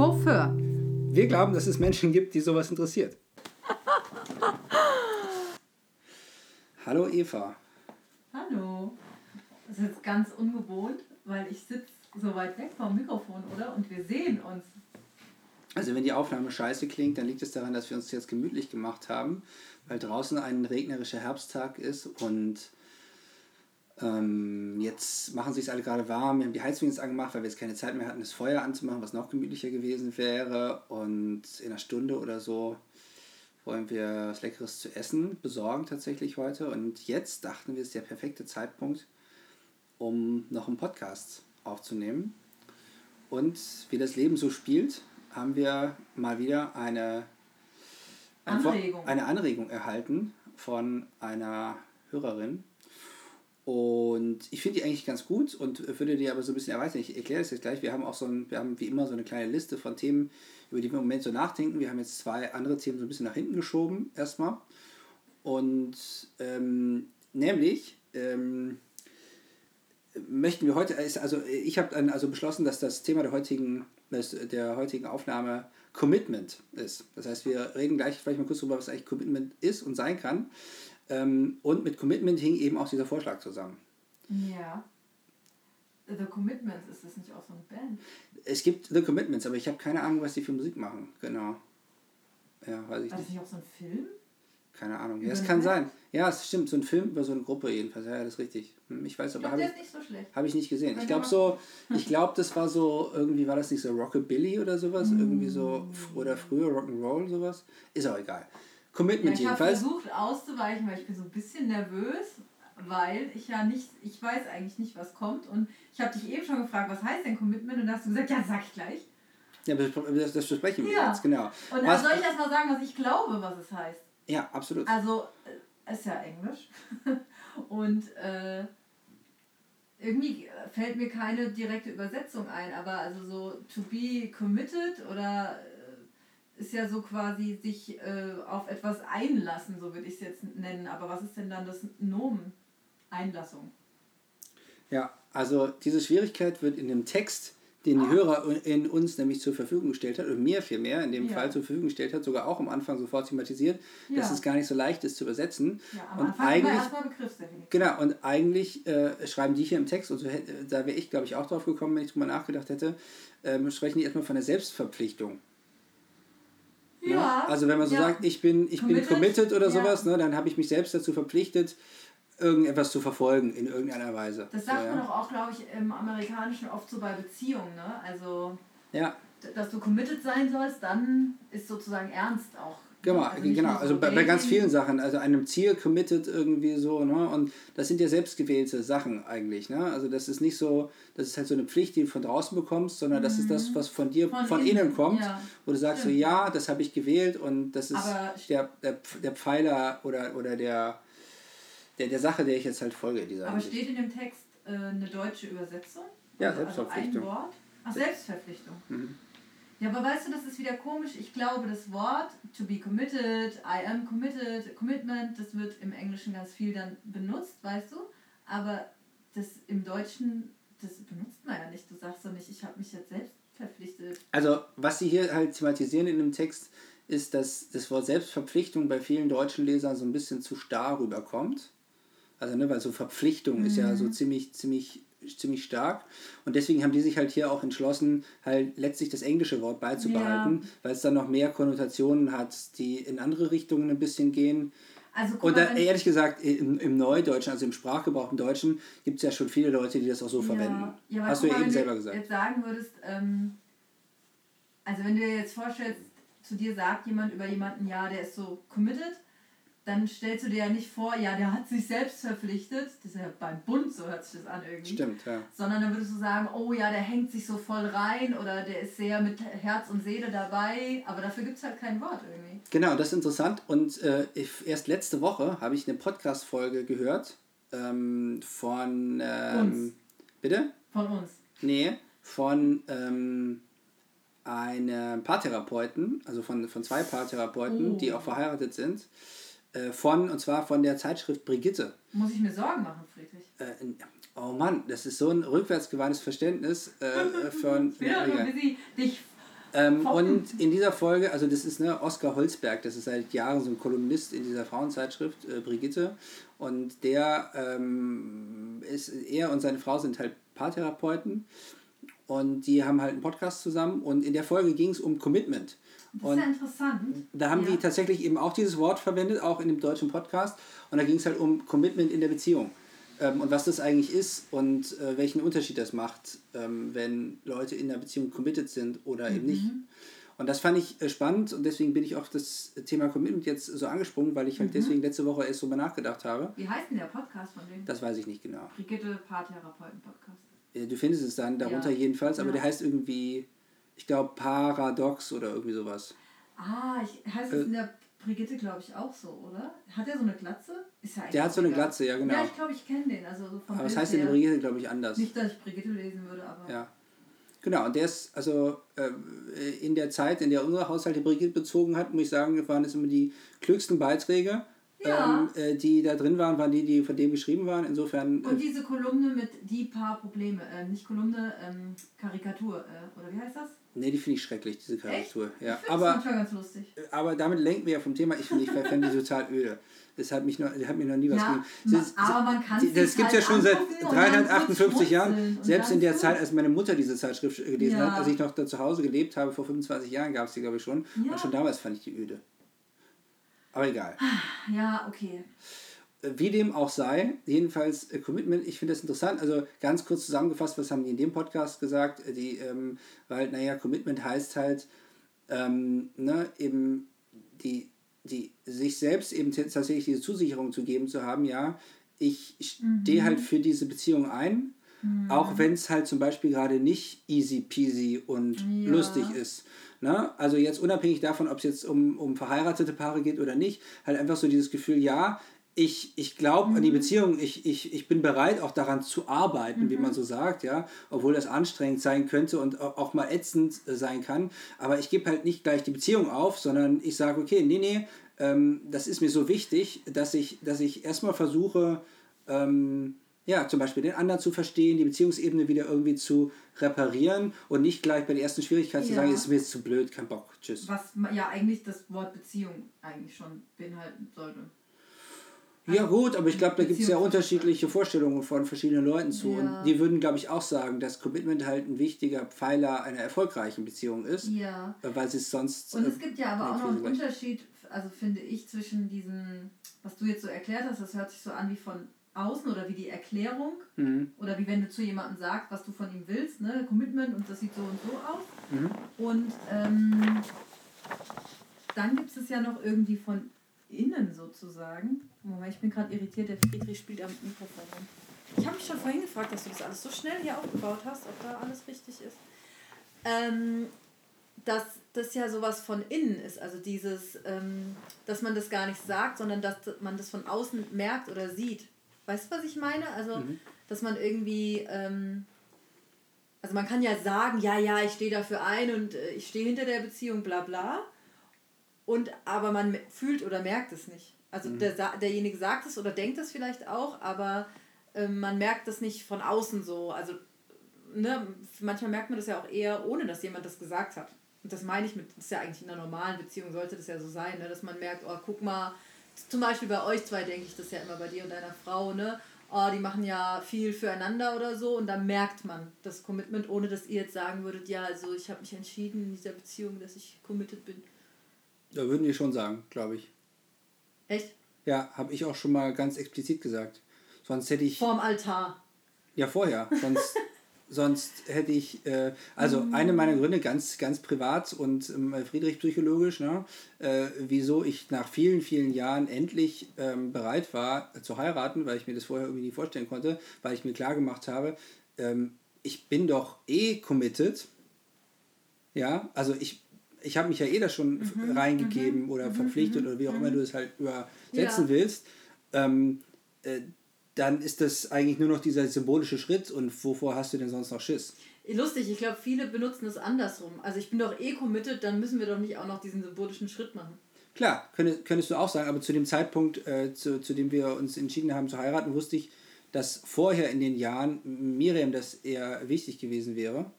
Chauffeur. Wir glauben, dass es Menschen gibt, die sowas interessiert. Hallo Eva. Hallo. Das ist jetzt ganz ungewohnt, weil ich sitze so weit weg vom Mikrofon, oder? Und wir sehen uns. Also wenn die Aufnahme scheiße klingt, dann liegt es daran, dass wir uns jetzt gemütlich gemacht haben, weil draußen ein regnerischer Herbsttag ist und ähm, jetzt machen sich alle gerade warm. Wir haben die Heizung jetzt angemacht, weil wir jetzt keine Zeit mehr hatten, das Feuer anzumachen, was noch gemütlicher gewesen wäre. Und in einer Stunde oder so wollen wir was Leckeres zu essen besorgen tatsächlich heute. Und jetzt dachten wir, es ist der perfekte Zeitpunkt, um noch einen Podcast aufzunehmen. Und wie das Leben so spielt, haben wir mal wieder eine, eine Anregung. eine Anregung erhalten von einer Hörerin. Und ich finde die eigentlich ganz gut und würde die aber so ein bisschen erweitern. Ich erkläre das jetzt gleich. Wir haben auch so ein, wir haben wie immer so eine kleine Liste von Themen, über die wir im Moment so nachdenken. Wir haben jetzt zwei andere Themen so ein bisschen nach hinten geschoben, erstmal. Und ähm, nämlich ähm, möchten wir heute, also ich habe dann also beschlossen, dass das Thema der heutigen, der heutigen Aufnahme Commitment ist. Das heißt, wir reden gleich vielleicht mal kurz darüber, was eigentlich Commitment ist und sein kann. Ähm, und mit Commitment hing eben auch dieser Vorschlag zusammen. Ja. The Commitments, ist das nicht auch so eine Band? Es gibt The Commitments, aber ich habe keine Ahnung, was die für Musik machen. Genau. Ja, weiß ich War das nicht. auch so ein Film? Keine Ahnung. Ja, es kann Band? sein. Ja, es stimmt. So ein Film über so eine Gruppe jedenfalls. Ja, das ist richtig. Hm, Ich weiß aber, habe ich, nicht so hab ich nicht gesehen. Ich glaube so, ich glaube, das war so, irgendwie war das nicht so Rockabilly oder sowas. Irgendwie so, oder früher Rock'n'Roll sowas. Ist auch egal. Commitment ich habe jedenfalls. versucht auszuweichen, weil ich bin so ein bisschen nervös, weil ich ja nicht, ich weiß eigentlich nicht, was kommt. Und ich habe dich eben schon gefragt, was heißt denn Commitment? Und da hast du gesagt, ja, sag ich gleich. Ja, das, das besprechen wir Ja. jetzt, genau. Und Was- dann soll ich erst mal sagen, was ich glaube, was es heißt. Ja, absolut. Also, äh, ist ja Englisch. Und äh, irgendwie fällt mir keine direkte Übersetzung ein, aber also so to be committed oder ist ja so quasi sich äh, auf etwas einlassen, so würde ich es jetzt nennen. Aber was ist denn dann das Nomen? Einlassung. Ja, also diese Schwierigkeit wird in dem Text, den die Ah. Hörer in uns nämlich zur Verfügung gestellt hat, oder mir vielmehr in dem Ja. Fall zur Verfügung gestellt hat, sogar auch am Anfang sofort thematisiert, dass Ja. es gar nicht so leicht ist zu übersetzen. Ja, am Und Anfang eigentlich- erstmal Begriffsdefinition. Genau, und eigentlich äh, schreiben die hier im Text, und so da wäre ich, glaube ich, auch drauf gekommen, wenn ich drüber nachgedacht hätte, ähm, sprechen die erstmal von der Selbstverpflichtung. Ja. Also wenn man so ja. sagt, ich bin, ich bin Committed, committed oder ja. sowas, ne, dann habe ich mich selbst dazu verpflichtet, irgendetwas zu verfolgen in irgendeiner Weise. Das sagt man ja. doch auch, glaube ich, im Amerikanischen oft so bei Beziehungen. Ne? Also ja, dass du committed sein sollst, dann ist sozusagen ernst auch. Genau, Also genau. Also bei, bei ganz vielen Sachen, also einem Ziel committed irgendwie so, ne? Und das sind ja selbstgewählte Sachen eigentlich, ne? Also das ist nicht so, das ist halt so eine Pflicht, die du von draußen bekommst, sondern das ist das, was von dir, von, Mhm. Von innen, innen, kommt, ja. wo du sagst Stimmt. so, ja, das habe ich gewählt und das ist Aber- der, der, der Pfeiler oder, oder der, der, der Sache, der ich jetzt halt folge, dieser Aber steht in dem Text äh, eine deutsche Übersetzung? Ja, Also- Selbstverpflichtung. Also ein Wort? Ach, Selbstverpflichtung. Mhm. Ja, aber weißt du, das ist wieder komisch. Ich glaube, das Wort to be committed, I am committed, commitment, das wird im Englischen ganz viel dann benutzt, weißt du? Aber das im Deutschen, das benutzt man ja nicht. Du sagst doch nicht, ich habe mich jetzt selbst verpflichtet. Also, was sie hier halt thematisieren in dem Text, ist, dass das Wort Selbstverpflichtung bei vielen deutschen Lesern so ein bisschen zu starr rüberkommt. Also, ne, weil so Verpflichtung ist ja so ziemlich, ziemlich, ziemlich stark. Und deswegen haben die sich halt hier auch entschlossen, halt letztlich das englische Wort beizubehalten, weil es dann noch mehr Konnotationen hat, die in andere Richtungen ein bisschen gehen. Also Und da, ehrlich gesagt, im, im Neudeutschen, also im Sprachgebrauch im Deutschen, gibt es ja schon viele Leute, die das auch so verwenden. Ja, Hast du ja eben wenn selber du gesagt. jetzt sagen würdest, ähm, also wenn du dir jetzt vorstellst, zu dir sagt jemand über jemanden, ja, der ist so committed, dann stellst du dir ja nicht vor, ja, der hat sich selbst verpflichtet, das ist ja beim Bund, so hört sich das an irgendwie. Stimmt, ja. Sondern dann würdest du sagen, oh ja, der hängt sich so voll rein oder der ist sehr mit Herz und Seele dabei, aber dafür gibt es halt kein Wort irgendwie. Genau, das ist interessant. Und äh, ich, erst letzte Woche habe ich eine Podcast-Folge gehört ähm, von. Ähm, Uns. Bitte? Von uns. Nee, von ähm, einem Paartherapeuten, also von, von zwei Paartherapeuten, Oh. die auch verheiratet sind. Äh, von, und zwar von der Zeitschrift Brigitte. Muss ich mir Sorgen machen, Friedrich? Äh, oh Mann, das ist so ein rückwärtsgewandtes Verständnis äh, von. Bisschen dich Ähm, und in dieser Folge, also das ist ne, Oskar Holzberg, das ist seit Jahren so ein Kolumnist in dieser Frauenzeitschrift, äh, Brigitte. Und der ähm, ist, er und seine Frau sind halt Paartherapeuten. Und die haben halt einen Podcast zusammen. Und in der Folge ging es um Commitment. Das und ist ja interessant. da haben ja. die tatsächlich eben auch dieses Wort verwendet, auch in dem deutschen Podcast. Und da ging es halt um Commitment in der Beziehung. Ähm, und was das eigentlich ist und äh, welchen Unterschied das macht, ähm, wenn Leute in der Beziehung committed sind oder eben nicht. Mhm. Und das fand ich äh, spannend und deswegen bin ich auf das Thema Commitment jetzt so angesprungen, weil ich halt Mhm. deswegen letzte Woche erst drüber nachgedacht habe. Wie heißt denn der Podcast von dem? Das weiß ich nicht genau. Brigitte Paartherapeuten-Podcast. Äh, Du findest es dann darunter Ja. jedenfalls, aber der heißt irgendwie, ich glaube, Paradox oder irgendwie sowas. Ah, ich, heißt Äh. es in der Brigitte, glaube ich, auch so, oder? Hat er so eine Glatze? Ist ja Der hat so eine egal. Glatze, ja genau. Ja, ich glaube, ich kenne den. Also so vom aber es Bild heißt in der. Brigitte, glaube ich, anders. Nicht, dass ich Brigitte lesen würde, aber. Ja. Genau, und der ist, also äh, in der Zeit, in der unsere Haushalte Brigitte bezogen hat, muss ich sagen, waren es immer die klügsten Beiträge, Ja. ähm, äh, die da drin waren, waren die, die von dem geschrieben waren. Insofern, Und äh, diese Kolumne mit die paar Probleme, äh, nicht Kolumne, ähm, Karikatur, äh, oder wie heißt das? Nee, die finde ich schrecklich, diese Karikatur. Ja, Ich das aber, manchmal ganz lustig. aber damit lenken wir ja vom Thema. Ich finde, ich fände die total öde. Das hat, mich noch, das hat mir noch nie was Ja, gegeben. Das- aber man kann sich Das gibt es ja halt schon seit angucken und dann 358 kurz Jahren. Selbst in der Zeit, gut. als meine Mutter diese Zeitschrift gelesen Ja. hat, als ich noch da zu Hause gelebt habe, vor 25 Jahren gab es die, glaube ich, schon. Ja. Und schon damals fand ich die öde. Aber egal. Ja, okay. Wie dem auch sei, jedenfalls äh, Commitment, ich finde das interessant. Also ganz kurz zusammengefasst, was haben die in dem Podcast gesagt? Äh, Die, ähm, weil, naja, Commitment heißt halt, ähm, ne, eben die, die, sich selbst eben tatsächlich diese Zusicherung zu geben, zu haben, ja, ich stehe halt für diese Beziehung ein, auch wenn es halt zum Beispiel gerade nicht easy peasy und Ja. lustig ist. Ne? Also jetzt unabhängig davon, ob es jetzt um, um verheiratete Paare geht oder nicht, halt einfach so dieses Gefühl, ja, ich, ich glaube an die Beziehung, ich, ich, ich bin bereit, auch daran zu arbeiten, wie man so sagt, ja, obwohl das anstrengend sein könnte und au- auch mal ätzend äh, sein kann. Aber ich gebe halt nicht gleich die Beziehung auf, sondern ich sage, okay, nee, nee, ähm, das ist mir so wichtig, dass ich, dass ich erstmal versuche, ähm, ja, zum Beispiel den anderen zu verstehen, die Beziehungsebene wieder irgendwie zu reparieren und nicht gleich bei der ersten Schwierigkeit zu Ja. sagen, ist mir jetzt zu blöd, kein Bock, tschüss. Was ja eigentlich das Wort Beziehung eigentlich schon beinhalten sollte. Ja gut, aber ich glaube, da gibt es ja unterschiedliche Vorstellungen von verschiedenen Leuten zu. Ja. Und die würden, glaube ich, auch sagen, dass Commitment halt ein wichtiger Pfeiler einer erfolgreichen Beziehung ist, Ja. äh, weil sie es sonst... Und äh, es gibt ja aber auch noch einen. Unterschied, also finde ich, zwischen diesem, was du jetzt so erklärt hast, das hört sich so an wie von außen oder wie die Erklärung Mhm. oder wie wenn du zu jemandem sagst, was du von ihm willst, ne, Commitment und das sieht so und so aus. Mhm. Und ähm, dann gibt es ja noch irgendwie von innen sozusagen. Moment, ich bin gerade irritiert, der Friedrich spielt am Mikrofon rum. Ich habe mich schon vorhin gefragt, dass du das alles so schnell hier aufgebaut hast, ob da alles richtig ist. Ähm, dass das ja sowas von innen ist, also dieses, ähm, dass man das gar nicht sagt, sondern dass man das von außen merkt oder sieht. Weißt du, was ich meine? Also, Mhm. dass man irgendwie, ähm, also man kann ja sagen, ja, ja, ich stehe dafür ein und äh, ich stehe hinter der Beziehung, bla bla. Und aber man fühlt oder merkt es nicht. Also der, sa- derjenige sagt es oder denkt es vielleicht auch, aber ähm, man merkt es nicht von außen so. Also ne, manchmal merkt man das ja auch eher, ohne dass jemand das gesagt hat. Und das meine ich mit, das ist ja eigentlich in einer normalen Beziehung, sollte das ja so sein, ne, dass man merkt, oh, guck mal, zum Beispiel bei euch zwei denke ich das ja immer bei dir und deiner Frau, ne? Oh, die machen ja viel füreinander oder so und dann merkt man das Commitment, ohne dass ihr jetzt sagen würdet, ja, also ich habe mich entschieden in dieser Beziehung, dass ich committed bin. Da würden die schon sagen, glaube ich. Echt? Ja, habe ich auch schon mal ganz explizit gesagt. Sonst hätte ich... Vorm Altar. Ja, vorher. Sonst, sonst hätte ich, äh, also Mhm. eine meiner Gründe, ganz, ganz privat und ähm, Friedrich psychologisch, ne, äh, wieso ich nach vielen, vielen Jahren endlich ähm, bereit war äh, zu heiraten, weil ich mir das vorher irgendwie nie vorstellen konnte, weil ich mir klar gemacht habe, ähm, ich bin doch eh committed. Ja, also ich, ich habe mich ja eh da schon Mhm, reingegeben oder verpflichtet oder wie auch immer du es halt übersetzen Ja. willst. Ähm, äh, dann ist das eigentlich nur noch dieser symbolische Schritt und wovor hast du denn sonst noch Schiss? Lustig, ich glaube, viele benutzen es andersrum. Also ich bin doch eh committed, dann müssen wir doch nicht auch noch diesen symbolischen Schritt machen. Klar, könntest, könntest du auch sagen, aber zu dem Zeitpunkt, äh, zu, zu dem wir uns entschieden haben zu heiraten, wusste ich, dass vorher in den Jahren Miriam das eher wichtig gewesen wäre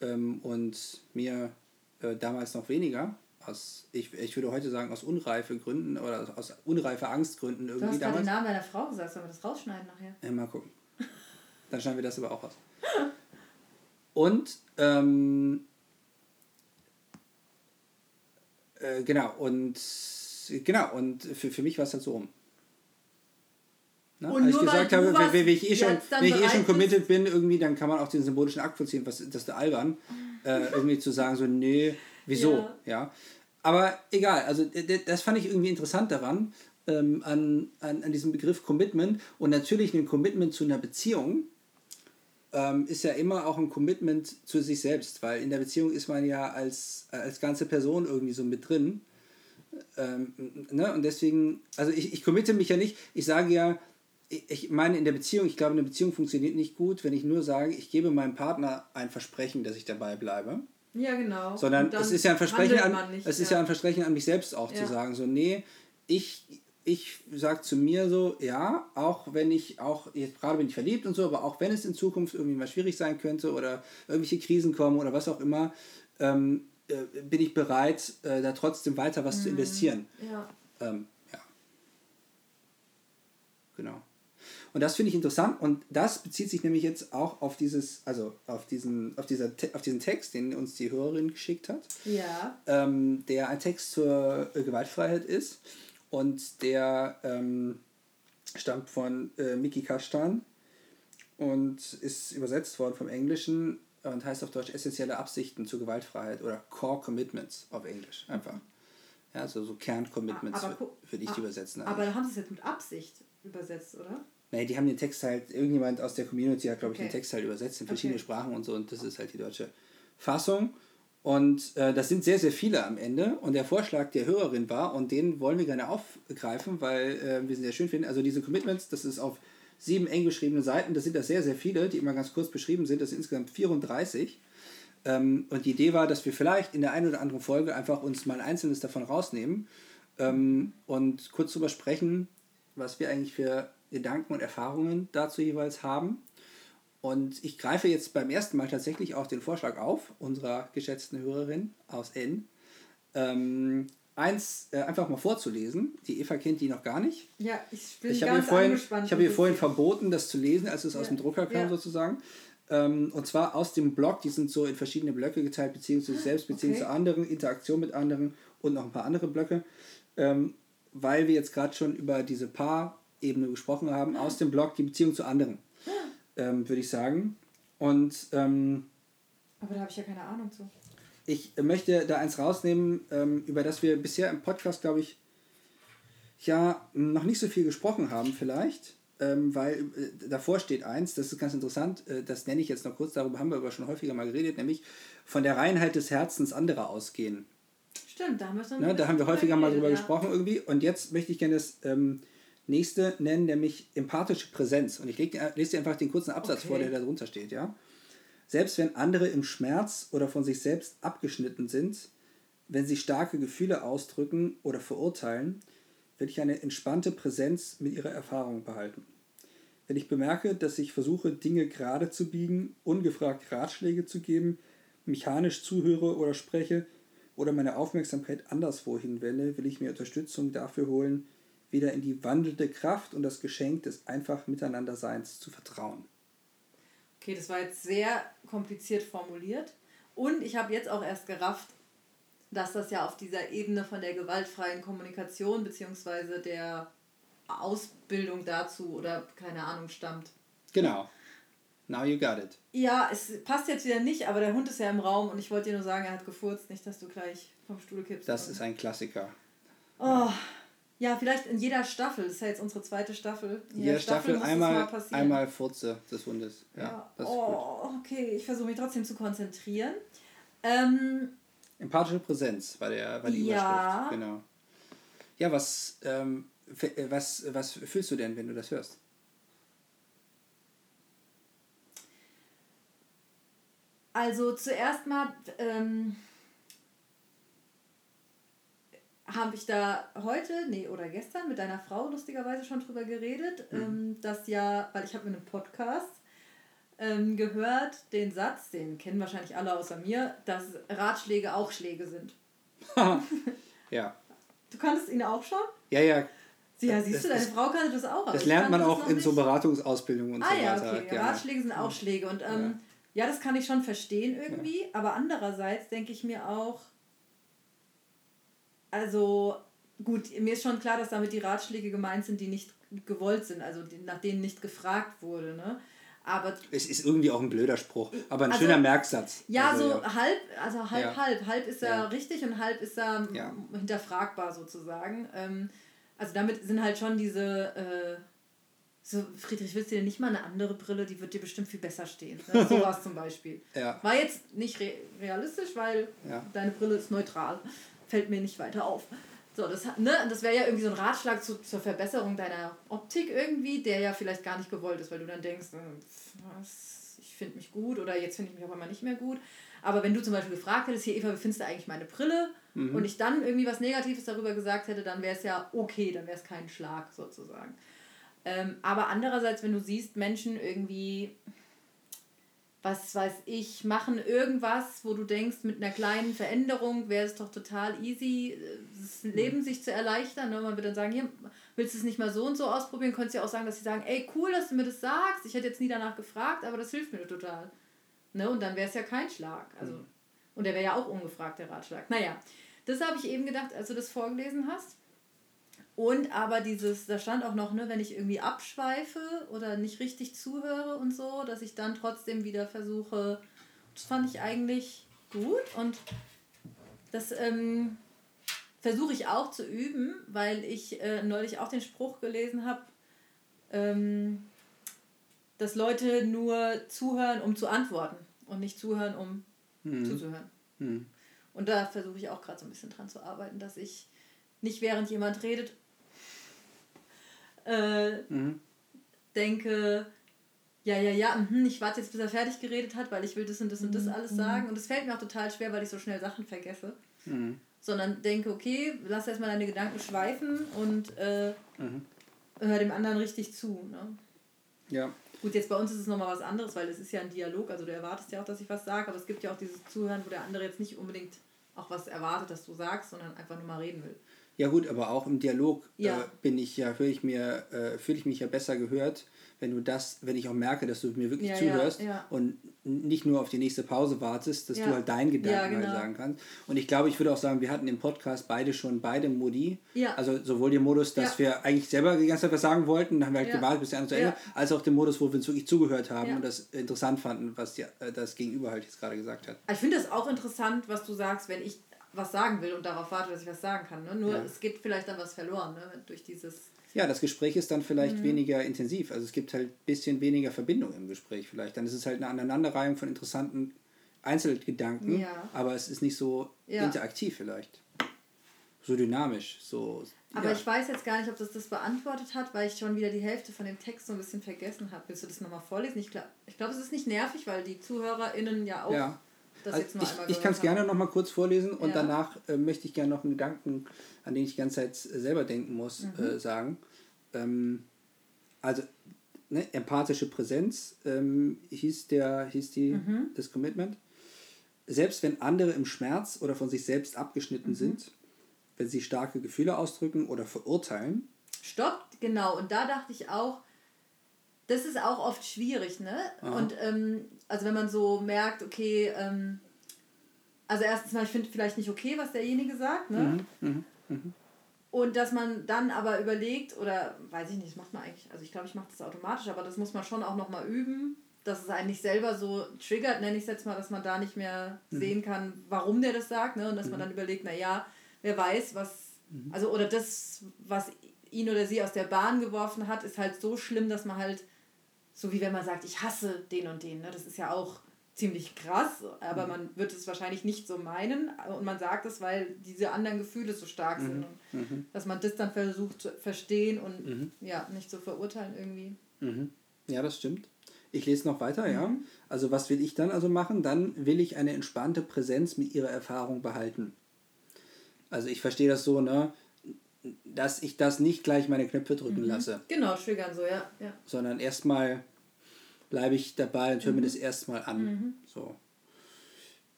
ähm, und mir äh, damals noch weniger. Aus, ich, ich würde heute sagen, aus unreife Gründen oder aus unreife Angstgründen irgendwie Du hast gerade damals. den Namen deiner Frau gesagt, sollen wir das rausschneiden nachher? Ja, mal gucken. Dann schneiden wir das aber auch raus. Und, ähm, äh, genau, und, genau, und für, für mich war es halt so rum. Ne? Und Als ich gesagt habe, wenn, wenn ich eh schon, wenn ich eh schon bist- committed bin, irgendwie, dann kann man auch den symbolischen Akt vollziehen, was das ist der albern, äh, irgendwie zu sagen, so, nee, wieso, Ja. ja. Aber egal, also das fand ich irgendwie interessant daran, ähm, an, an, an diesem Begriff Commitment. Und natürlich ein Commitment zu einer Beziehung ähm, ist ja immer auch ein Commitment zu sich selbst, weil in der Beziehung ist man ja als, als ganze Person irgendwie so mit drin. Ähm, ne? Und deswegen, also ich, ich committe mich ja nicht, ich sage ja, ich, meine in der Beziehung, ich glaube, eine Beziehung funktioniert nicht gut, wenn ich nur sage, ich gebe meinem Partner ein Versprechen, dass ich dabei bleibe. Ja, genau. Sondern es ist ja ein Versprechen an, nicht, es ist ja ein Versprechen an mich selbst auch Ja. zu sagen, so, nee, ich, ich sage zu mir so, ja, auch wenn ich auch, jetzt gerade bin ich verliebt und so, aber auch wenn es in Zukunft irgendwie mal schwierig sein könnte oder irgendwelche Krisen kommen oder was auch immer, ähm, äh, bin ich bereit, äh, da trotzdem weiter was Mhm. zu investieren. Ja. Ähm, ja. Genau. Und das finde ich interessant und das bezieht sich nämlich jetzt auch auf dieses, also auf diesen, auf dieser, auf diesen Text, den uns die Hörerin geschickt hat, Ja. ähm, der ein Text zur äh, Gewaltfreiheit ist und der ähm, stammt von äh, Miki Kastan und ist übersetzt worden vom Englischen und heißt auf Deutsch essentielle Absichten zur Gewaltfreiheit oder Core Commitments auf Englisch einfach. Ja, also so Kerncommitments Aber wür- gu- würde ich die ah, übersetzen. Aber da haben sie es jetzt mit Absicht übersetzt, oder? Nee, die haben den Text halt, irgendjemand aus der Community hat, glaube ich, Okay. den Text halt übersetzt in verschiedene Okay. Sprachen und so und das ist halt die deutsche Fassung. Und äh, das sind sehr, sehr viele am Ende. Und der Vorschlag der Hörerin war, und den wollen wir gerne aufgreifen, weil äh, wir sie sehr schön finden. Also diese Commitments, das ist auf sieben eng beschriebene Seiten, das sind da sehr, sehr viele, die immer ganz kurz beschrieben sind. Das sind insgesamt 34. Ähm, und die Idee war, dass wir vielleicht in der einen oder anderen Folge einfach uns mal ein einzelnes davon rausnehmen ähm, und kurz darüber sprechen, was wir eigentlich für Gedanken und Erfahrungen dazu jeweils haben. Und ich greife jetzt beim ersten Mal tatsächlich auch den Vorschlag auf, unserer geschätzten Hörerin aus N. Ähm, eins äh, einfach mal vorzulesen. Die Eva kennt die noch gar nicht. Ja, ich bin Ich habe ihr ganz vorhin, angespannt. ich habe ihr vorhin verboten, das zu lesen, als es aus Ja. dem Drucker kam Ja. sozusagen. Ähm, und zwar aus dem Blog, die sind so in verschiedene Blöcke geteilt, Beziehung zu sich selbst, Beziehung Okay. anderen, Interaktion mit anderen und noch ein paar andere Blöcke. Ähm, weil wir jetzt gerade schon über diese Paar-Ebene gesprochen haben, aus dem Blog die Beziehung zu anderen, ähm, würde ich sagen. Und ähm, Aber da habe ich ja keine Ahnung zu. ich möchte da eins rausnehmen, ähm, über das wir bisher im Podcast, glaube ich, ja, noch nicht so viel gesprochen haben vielleicht, ähm, weil äh, davor steht eins, das ist ganz interessant, äh, das nenne ich jetzt noch kurz, darüber haben wir aber schon häufiger mal geredet, nämlich von der Reinheit des Herzens anderer ausgehen. Stimmt, da haben wir schon. Ne, da haben wir häufiger mal drüber geredet, gesprochen irgendwie und jetzt möchte ich gerne das ähm, nächste nennen, nämlich empathische Präsenz. Und ich leg, lese dir einfach den kurzen Absatz Okay. vor, der da drunter steht, ja. Selbst wenn andere im Schmerz oder von sich selbst abgeschnitten sind, wenn sie starke Gefühle ausdrücken oder verurteilen, will ich eine entspannte Präsenz mit ihrer Erfahrung behalten. Wenn ich bemerke, dass ich versuche, Dinge gerade zu biegen, ungefragt Ratschläge zu geben, mechanisch zuhöre oder spreche oder meine Aufmerksamkeit anderswo hinwende, will ich mir Unterstützung dafür holen, wieder in die wandelnde Kraft und das Geschenk des einfach Miteinanderseins zu vertrauen. Okay, das war jetzt sehr kompliziert formuliert. Und ich habe jetzt auch erst gerafft, dass das ja auf dieser Ebene von der gewaltfreien Kommunikation bzw. der Ausbildung dazu oder keine Ahnung stammt. Genau. Now you got it. Ja, es passt jetzt wieder nicht, aber der Hund ist ja im Raum und ich wollte dir nur sagen, er hat gefurzt, nicht, dass du gleich vom Stuhl kippst. Das ist ein Klassiker. Oh, ja, vielleicht in jeder Staffel. Das ist ja jetzt unsere zweite Staffel. In In jeder Staffel muss das einmal, mal passieren. einmal Furze des Hundes. Ja, Ja. das ist gut. oh, okay, ich versuche mich trotzdem zu konzentrieren. Ähm, Empathische Präsenz war, der, war die Ja. Überschrift. Genau. Ja, was, ähm, äh, was, was fühlst du denn, wenn du das hörst? Also zuerst mal ähm, habe ich da heute, nee, oder gestern mit deiner Frau lustigerweise schon drüber geredet, Mhm. ähm, dass ja, weil ich habe einen Podcast, ähm, gehört den Satz, den kennen wahrscheinlich alle außer mir, dass Ratschläge auch Schläge sind. ja. Du kanntest ihn auch schon? Ja, ja. Ja, siehst das, du, deine das, Frau kannte das auch. Das lernt man auch in nicht. so Beratungsausbildungen und ah, so weiter. Ja, okay. Ja, Ratschläge sind auch Schläge. Und ähm, ja. ja. das kann ich schon verstehen irgendwie. Aber andererseits denke ich mir auch, also gut, mir ist schon klar, dass damit die Ratschläge gemeint sind, die nicht gewollt sind, also die, nach denen nicht gefragt wurde. Ne? Aber es ist irgendwie auch ein blöder Spruch, aber ein also, schöner Merksatz. Ja, also, so ja. halb, also halb, ja. halb. Halb ist er ja. richtig und halb ist er hinterfragbar sozusagen. Ähm, also damit sind halt schon diese, äh, so Friedrich, willst du dir nicht mal eine andere Brille, die wird dir bestimmt viel besser stehen. Ne? So war es zum Beispiel. War jetzt nicht re realistisch, weil deine Brille ist neutral. Fällt mir nicht weiter auf. So, das, ne, das wäre ja irgendwie so ein Ratschlag zu, zur Verbesserung deiner Optik irgendwie, der ja vielleicht gar nicht gewollt ist, weil du dann denkst, äh, was, ich finde mich gut oder jetzt finde ich mich auf einmal nicht mehr gut. Aber wenn du zum Beispiel gefragt hättest, hier Eva, wie findest du eigentlich meine Brille? Mhm. Und ich dann irgendwie was Negatives darüber gesagt hätte, dann wäre es ja okay, dann wäre es kein Schlag sozusagen. Ähm, aber andererseits, wenn du siehst, Menschen irgendwie was weiß ich, machen irgendwas, wo du denkst, mit einer kleinen Veränderung wäre es doch total easy, das Leben sich zu erleichtern. Ne? Man würde dann sagen, hier, willst du es nicht mal so und so ausprobieren? Könntest ja auch sagen, dass sie sagen, ey, cool, dass du mir das sagst. Ich hätte jetzt nie danach gefragt, aber das hilft mir total. Ne? Und dann wäre es ja kein Schlag. Also, mhm. Und der wäre ja auch ungefragt, der Ratschlag. Naja, das habe ich eben gedacht, als du das vorgelesen hast. Und aber dieses, da stand auch noch, ne, wenn ich irgendwie abschweife oder nicht richtig zuhöre und so, dass ich dann trotzdem wieder versuche, das fand ich eigentlich gut und das ähm, versuche ich auch zu üben, weil ich äh, neulich auch den Spruch gelesen habe, ähm, dass Leute nur zuhören, um zu antworten und nicht zuhören, um hm. zuzuhören. Hm. Und da versuche ich auch gerade so ein bisschen dran zu arbeiten, dass ich nicht während jemand redet äh, mhm. denke, ja, ja, ja, mh, ich warte jetzt, bis er fertig geredet hat, weil ich will das und das und das mhm. alles sagen. Und es fällt mir auch total schwer, weil ich so schnell Sachen vergesse. Mhm. Sondern denke, okay, lass erstmal deine Gedanken schweifen und äh, mhm. hör dem anderen richtig zu. Ne? Ja. Gut, jetzt bei uns ist es nochmal was anderes, weil es ist ja ein Dialog, also du erwartest ja auch, dass ich was sage, aber es gibt ja auch dieses Zuhören, wo der andere jetzt nicht unbedingt auch was erwartet, dass du sagst, sondern einfach nur mal reden will. Ja gut, aber auch im Dialog äh, ja. äh, bin ich ja, höre ich mir, äh, fühle ich mich ja besser gehört, wenn du das, wenn ich auch merke, dass du mir wirklich ja, zuhörst ja, und nicht nur auf die nächste Pause wartest, dass du halt deinen Gedanken genau. halt sagen kannst. Und ich glaube, ich würde auch sagen, wir hatten im Podcast beide schon beide Modi. Also sowohl den Modus, dass wir eigentlich selber die ganze Zeit was sagen wollten, dann haben wir halt gewartet, bis der andere zu Ende, als auch den Modus, wo wir uns wirklich zugehört haben und das interessant fanden, was die, äh, das Gegenüber halt jetzt gerade gesagt hat. Ich finde das auch interessant, was du sagst, wenn ich was sagen will und darauf warte, dass ich was sagen kann. Ne? Nur ja. es geht vielleicht dann was verloren ne? durch dieses. Ja, das Gespräch ist dann vielleicht mhm. weniger intensiv. Also es gibt halt ein bisschen weniger Verbindung im Gespräch vielleicht. Dann ist es halt eine Aneinanderreihung von interessanten Einzelgedanken, ja. aber es ist nicht so ja. interaktiv vielleicht. So dynamisch, so. Aber ich weiß jetzt gar nicht, ob das das beantwortet hat, weil ich schon wieder die Hälfte von dem Text so ein bisschen vergessen habe. Willst du das nochmal vorlesen? Ich glaube, ich glaub, es ist nicht nervig, weil die ZuhörerInnen ja auch also ich, ich kann es gerne noch mal kurz vorlesen und ja. danach äh, möchte ich gerne noch einen Gedanken, an den ich die ganze Zeit selber denken muss, mhm. äh, sagen. Ähm, also ne, empathische Präsenz ähm, hieß, der, hieß die, mhm. das Commitment. Selbst wenn andere im Schmerz oder von sich selbst abgeschnitten mhm. sind, wenn sie starke Gefühle ausdrücken oder verurteilen. Stopp, genau. Und da dachte ich auch, das ist auch oft schwierig, ne? Aha. Und ähm, also wenn man so merkt, okay, ähm, also erstens mal, ich finde vielleicht nicht okay, was derjenige sagt, ne? Mhm, mh, mh. Und dass man dann aber überlegt, oder weiß ich nicht, das macht man eigentlich, also ich glaube, ich mache das automatisch, aber das muss man schon auch nochmal üben, dass es eigentlich selber so triggert, nenne ich es jetzt mal, dass man da nicht mehr mhm. sehen kann, warum der das sagt, ne? Und dass mhm. man dann überlegt, naja, wer weiß, was, mhm. also oder das, was ihn oder sie aus der Bahn geworfen hat, ist halt so schlimm, dass man halt so wie wenn man sagt, ich hasse den und den. Ne? Das ist ja auch ziemlich krass, aber mhm. man wird es wahrscheinlich nicht so meinen und man sagt es, weil diese anderen Gefühle so stark sind. Mhm. mhm. Dass man das dann versucht zu verstehen und mhm. ja, nicht zu verurteilen irgendwie. Mhm. Ja, das stimmt. Ich lese noch weiter, ja. Also was will ich dann also machen? Dann will ich eine entspannte Präsenz mit ihrer Erfahrung behalten. Also ich verstehe das so, ne? Dass ich das nicht gleich meine Knöpfe drücken mhm. lasse. Genau, triggern so, ja. ja. Sondern erstmal bleibe ich dabei und höre mir das erstmal an. So.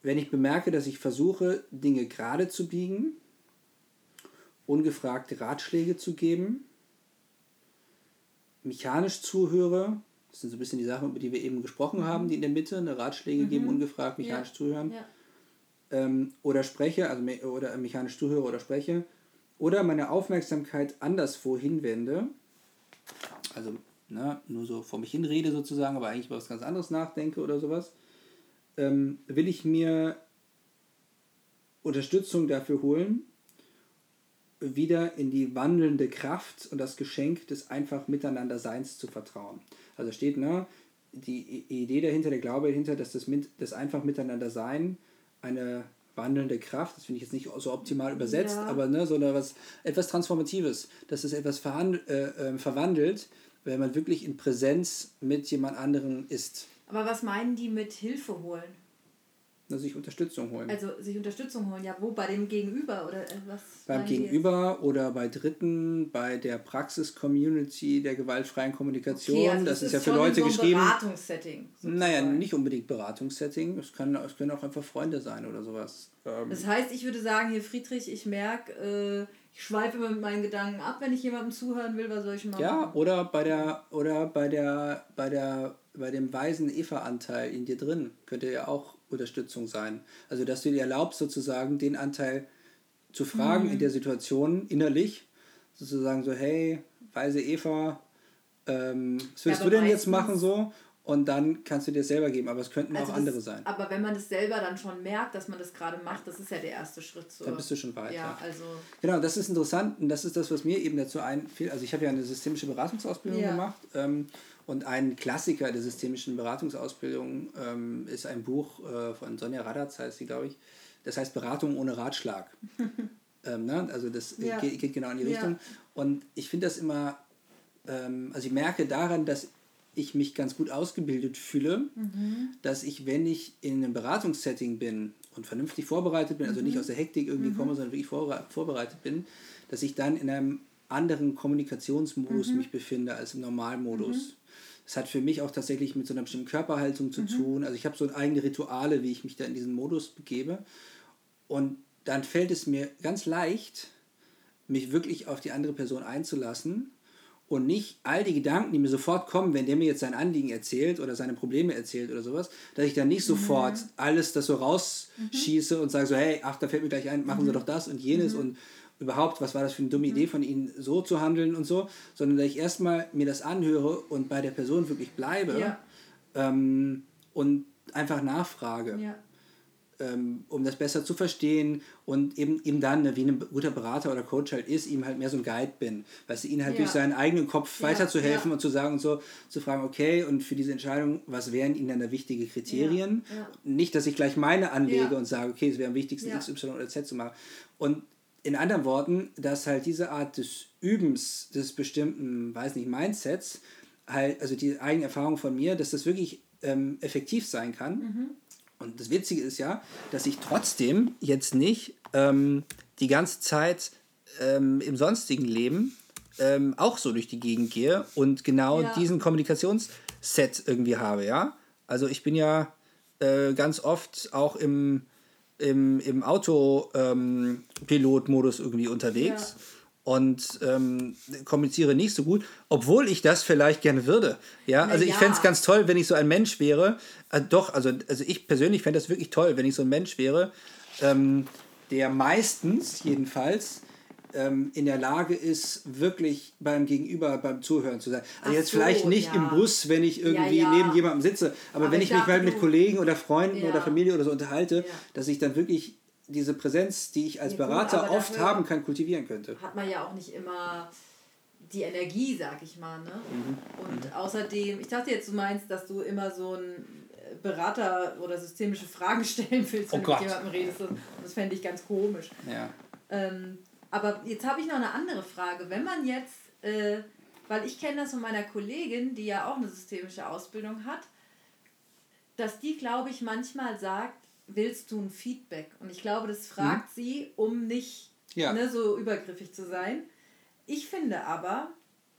Wenn ich bemerke, dass ich versuche, Dinge gerade zu biegen, ungefragte Ratschläge zu geben, mechanisch zuhöre, das sind so ein bisschen die Sachen, über die wir eben gesprochen haben, die in der Mitte, eine Ratschläge geben, ungefragt, mechanisch Ja. zuhören, Ja. ähm, oder spreche, also me oder mechanisch zuhöre oder spreche, oder meine Aufmerksamkeit anderswo hinwende, also ne, nur so vor mich hinrede sozusagen, aber eigentlich über was ganz anderes nachdenke oder sowas, ähm, will ich mir Unterstützung dafür holen, wieder in die wandelnde Kraft und das Geschenk des einfach Miteinanderseins zu vertrauen. Also steht, ne, die Idee dahinter, der Glaube dahinter, dass das, mit, das einfach Miteinandersein eine wandelnde Kraft, das finde ich jetzt nicht so optimal übersetzt, Ja. aber ne, so eine, was, etwas Transformatives, dass es etwas äh, äh, verwandelt, wenn man wirklich in Präsenz mit jemand anderem ist, Aber was meinen die mit Hilfe holen? Ne, sich Unterstützung holen. Also sich Unterstützung holen, ja, wo? Bei dem Gegenüber oder äh, was? Beim? Gegenüber oder bei Dritten, bei der Praxis-Community der gewaltfreien Kommunikation. Okay, also das es ist ja für Leute so geschrieben. Beratungssetting. Naja, sozusagen. nicht unbedingt Beratungssetting. Es, kann, es können auch einfach Freunde sein oder sowas. Ähm, Das heißt, ich würde sagen, hier Friedrich, ich merke, äh, ich schweife immer mit meinen Gedanken ab, wenn ich jemandem zuhören will, was soll ich machen? ja, oder bei der oder bei der bei der bei dem weisen Eva-Anteil in dir drin könnte ja auch Unterstützung sein. Also dass du dir erlaubst sozusagen den Anteil zu fragen Mhm. in der Situation innerlich, sozusagen so hey weise Eva, ähm, was willst Ja, du denn jetzt machen so? Und dann kannst du dir selber geben, aber es könnten Also auch andere das, sein. Aber wenn man das selber dann schon merkt, dass man das gerade macht, das ist ja der erste Schritt zur. Dann bist du schon weit. Ja, ja. also. Genau, das ist interessant und das ist das, was mir eben dazu einfiel. Also ich habe ja eine systemische Beratungsausbildung Ja. gemacht ähm, und ein Klassiker der systemischen Beratungsausbildung ähm, ist ein Buch äh, von Sonja Radatz, heißt sie, glaube ich. Das heißt Beratung ohne Ratschlag. ähm, ne? Also das äh, Ja. geht, geht genau in die Ja. Richtung. Und ich finde das immer, ähm, also ich merke daran, dass ich mich ganz gut ausgebildet fühle, dass ich, wenn ich in einem Beratungssetting bin und vernünftig vorbereitet bin, also nicht aus der Hektik irgendwie komme, sondern wirklich vorbe- vorbereitet bin, dass ich dann in einem anderen Kommunikationsmodus mich befinde als im Normalmodus. Das hat für mich auch tatsächlich mit so einer bestimmten Körperhaltung zu tun. Also ich habe so eigene Rituale, wie ich mich da in diesen Modus begebe. Und dann fällt es mir ganz leicht, mich wirklich auf die andere Person einzulassen und nicht all die Gedanken, die mir sofort kommen, wenn der mir jetzt sein Anliegen erzählt oder seine Probleme erzählt oder sowas, dass ich dann nicht sofort alles das so rausschieße und sage so, hey, ach, da fällt mir gleich ein, machen Sie doch das und jenes und überhaupt, was war das für eine dumme Idee von Ihnen, so zu handeln und so, sondern dass ich erstmal mir das anhöre und bei der Person wirklich bleibe Ja. ähm, und einfach nachfrage Ja. ähm, um das besser zu verstehen und eben, eben dann, ne, wie ein guter Berater oder Coach halt ist, ihm halt mehr so ein Guide bin. Weißt du, ihn halt Ja. durch seinen eigenen Kopf weiterzuhelfen und zu sagen und so, zu fragen, okay, und für diese Entscheidung, was wären ihnen dann da wichtige Kriterien? Nicht, dass ich gleich meine anlege und sage, okay, es wäre am wichtigsten Ja. X, Y oder Z zu machen. Und in anderen Worten, dass halt diese Art des Übens des bestimmten, weiß nicht, Mindsets, halt, also die eigene Erfahrung von mir, dass das wirklich ähm, effektiv sein kann. Mhm. Und das Witzige ist ja, dass ich trotzdem jetzt nicht ähm, die ganze Zeit ähm, im sonstigen Leben ähm, auch so durch die Gegend gehe und genau Ja. diesen Kommunikationsset irgendwie habe, ja. Also ich bin ja äh, ganz oft auch im, im, im Autopilot-Modus irgendwie unterwegs Ja. und ähm, kommuniziere nicht so gut, obwohl ich das vielleicht gerne würde. Ja, Na also ich ja. fände es ganz toll, wenn ich so ein Mensch wäre. Äh, doch, also, also ich persönlich fände das wirklich toll, wenn ich so ein Mensch wäre, ähm, der meistens jedenfalls ähm, in der Lage ist, wirklich beim Gegenüber, beim Zuhören zu sein. Also Ach jetzt so, vielleicht nicht ja. im Bus, wenn ich irgendwie ja. neben jemandem sitze, aber, Aber wenn ich ich mich mal dachte, mit Kollegen oder Freunden Ja. oder Familie oder so unterhalte, Ja. dass ich dann wirklich diese Präsenz, die ich als Ja, gut, Berater aber oft haben kann, kultivieren könnte. Hat man ja auch nicht immer die Energie, sag ich mal. Ne? Und außerdem, ich dachte jetzt, du meinst, dass du immer so ein äh, Berater oder systemische Fragen stellen willst, wenn Oh du mit jemandem redest. Und das fände ich ganz komisch. Ja. Ähm, aber jetzt habe ich noch eine andere Frage. Wenn man jetzt, äh, weil ich kenne das von meiner Kollegin, die ja auch eine systemische Ausbildung hat, dass die, glaube ich, manchmal sagt, willst du ein Feedback? Und ich glaube, das fragt sie, um nicht Ja. ne, so übergriffig zu sein. Ich finde aber,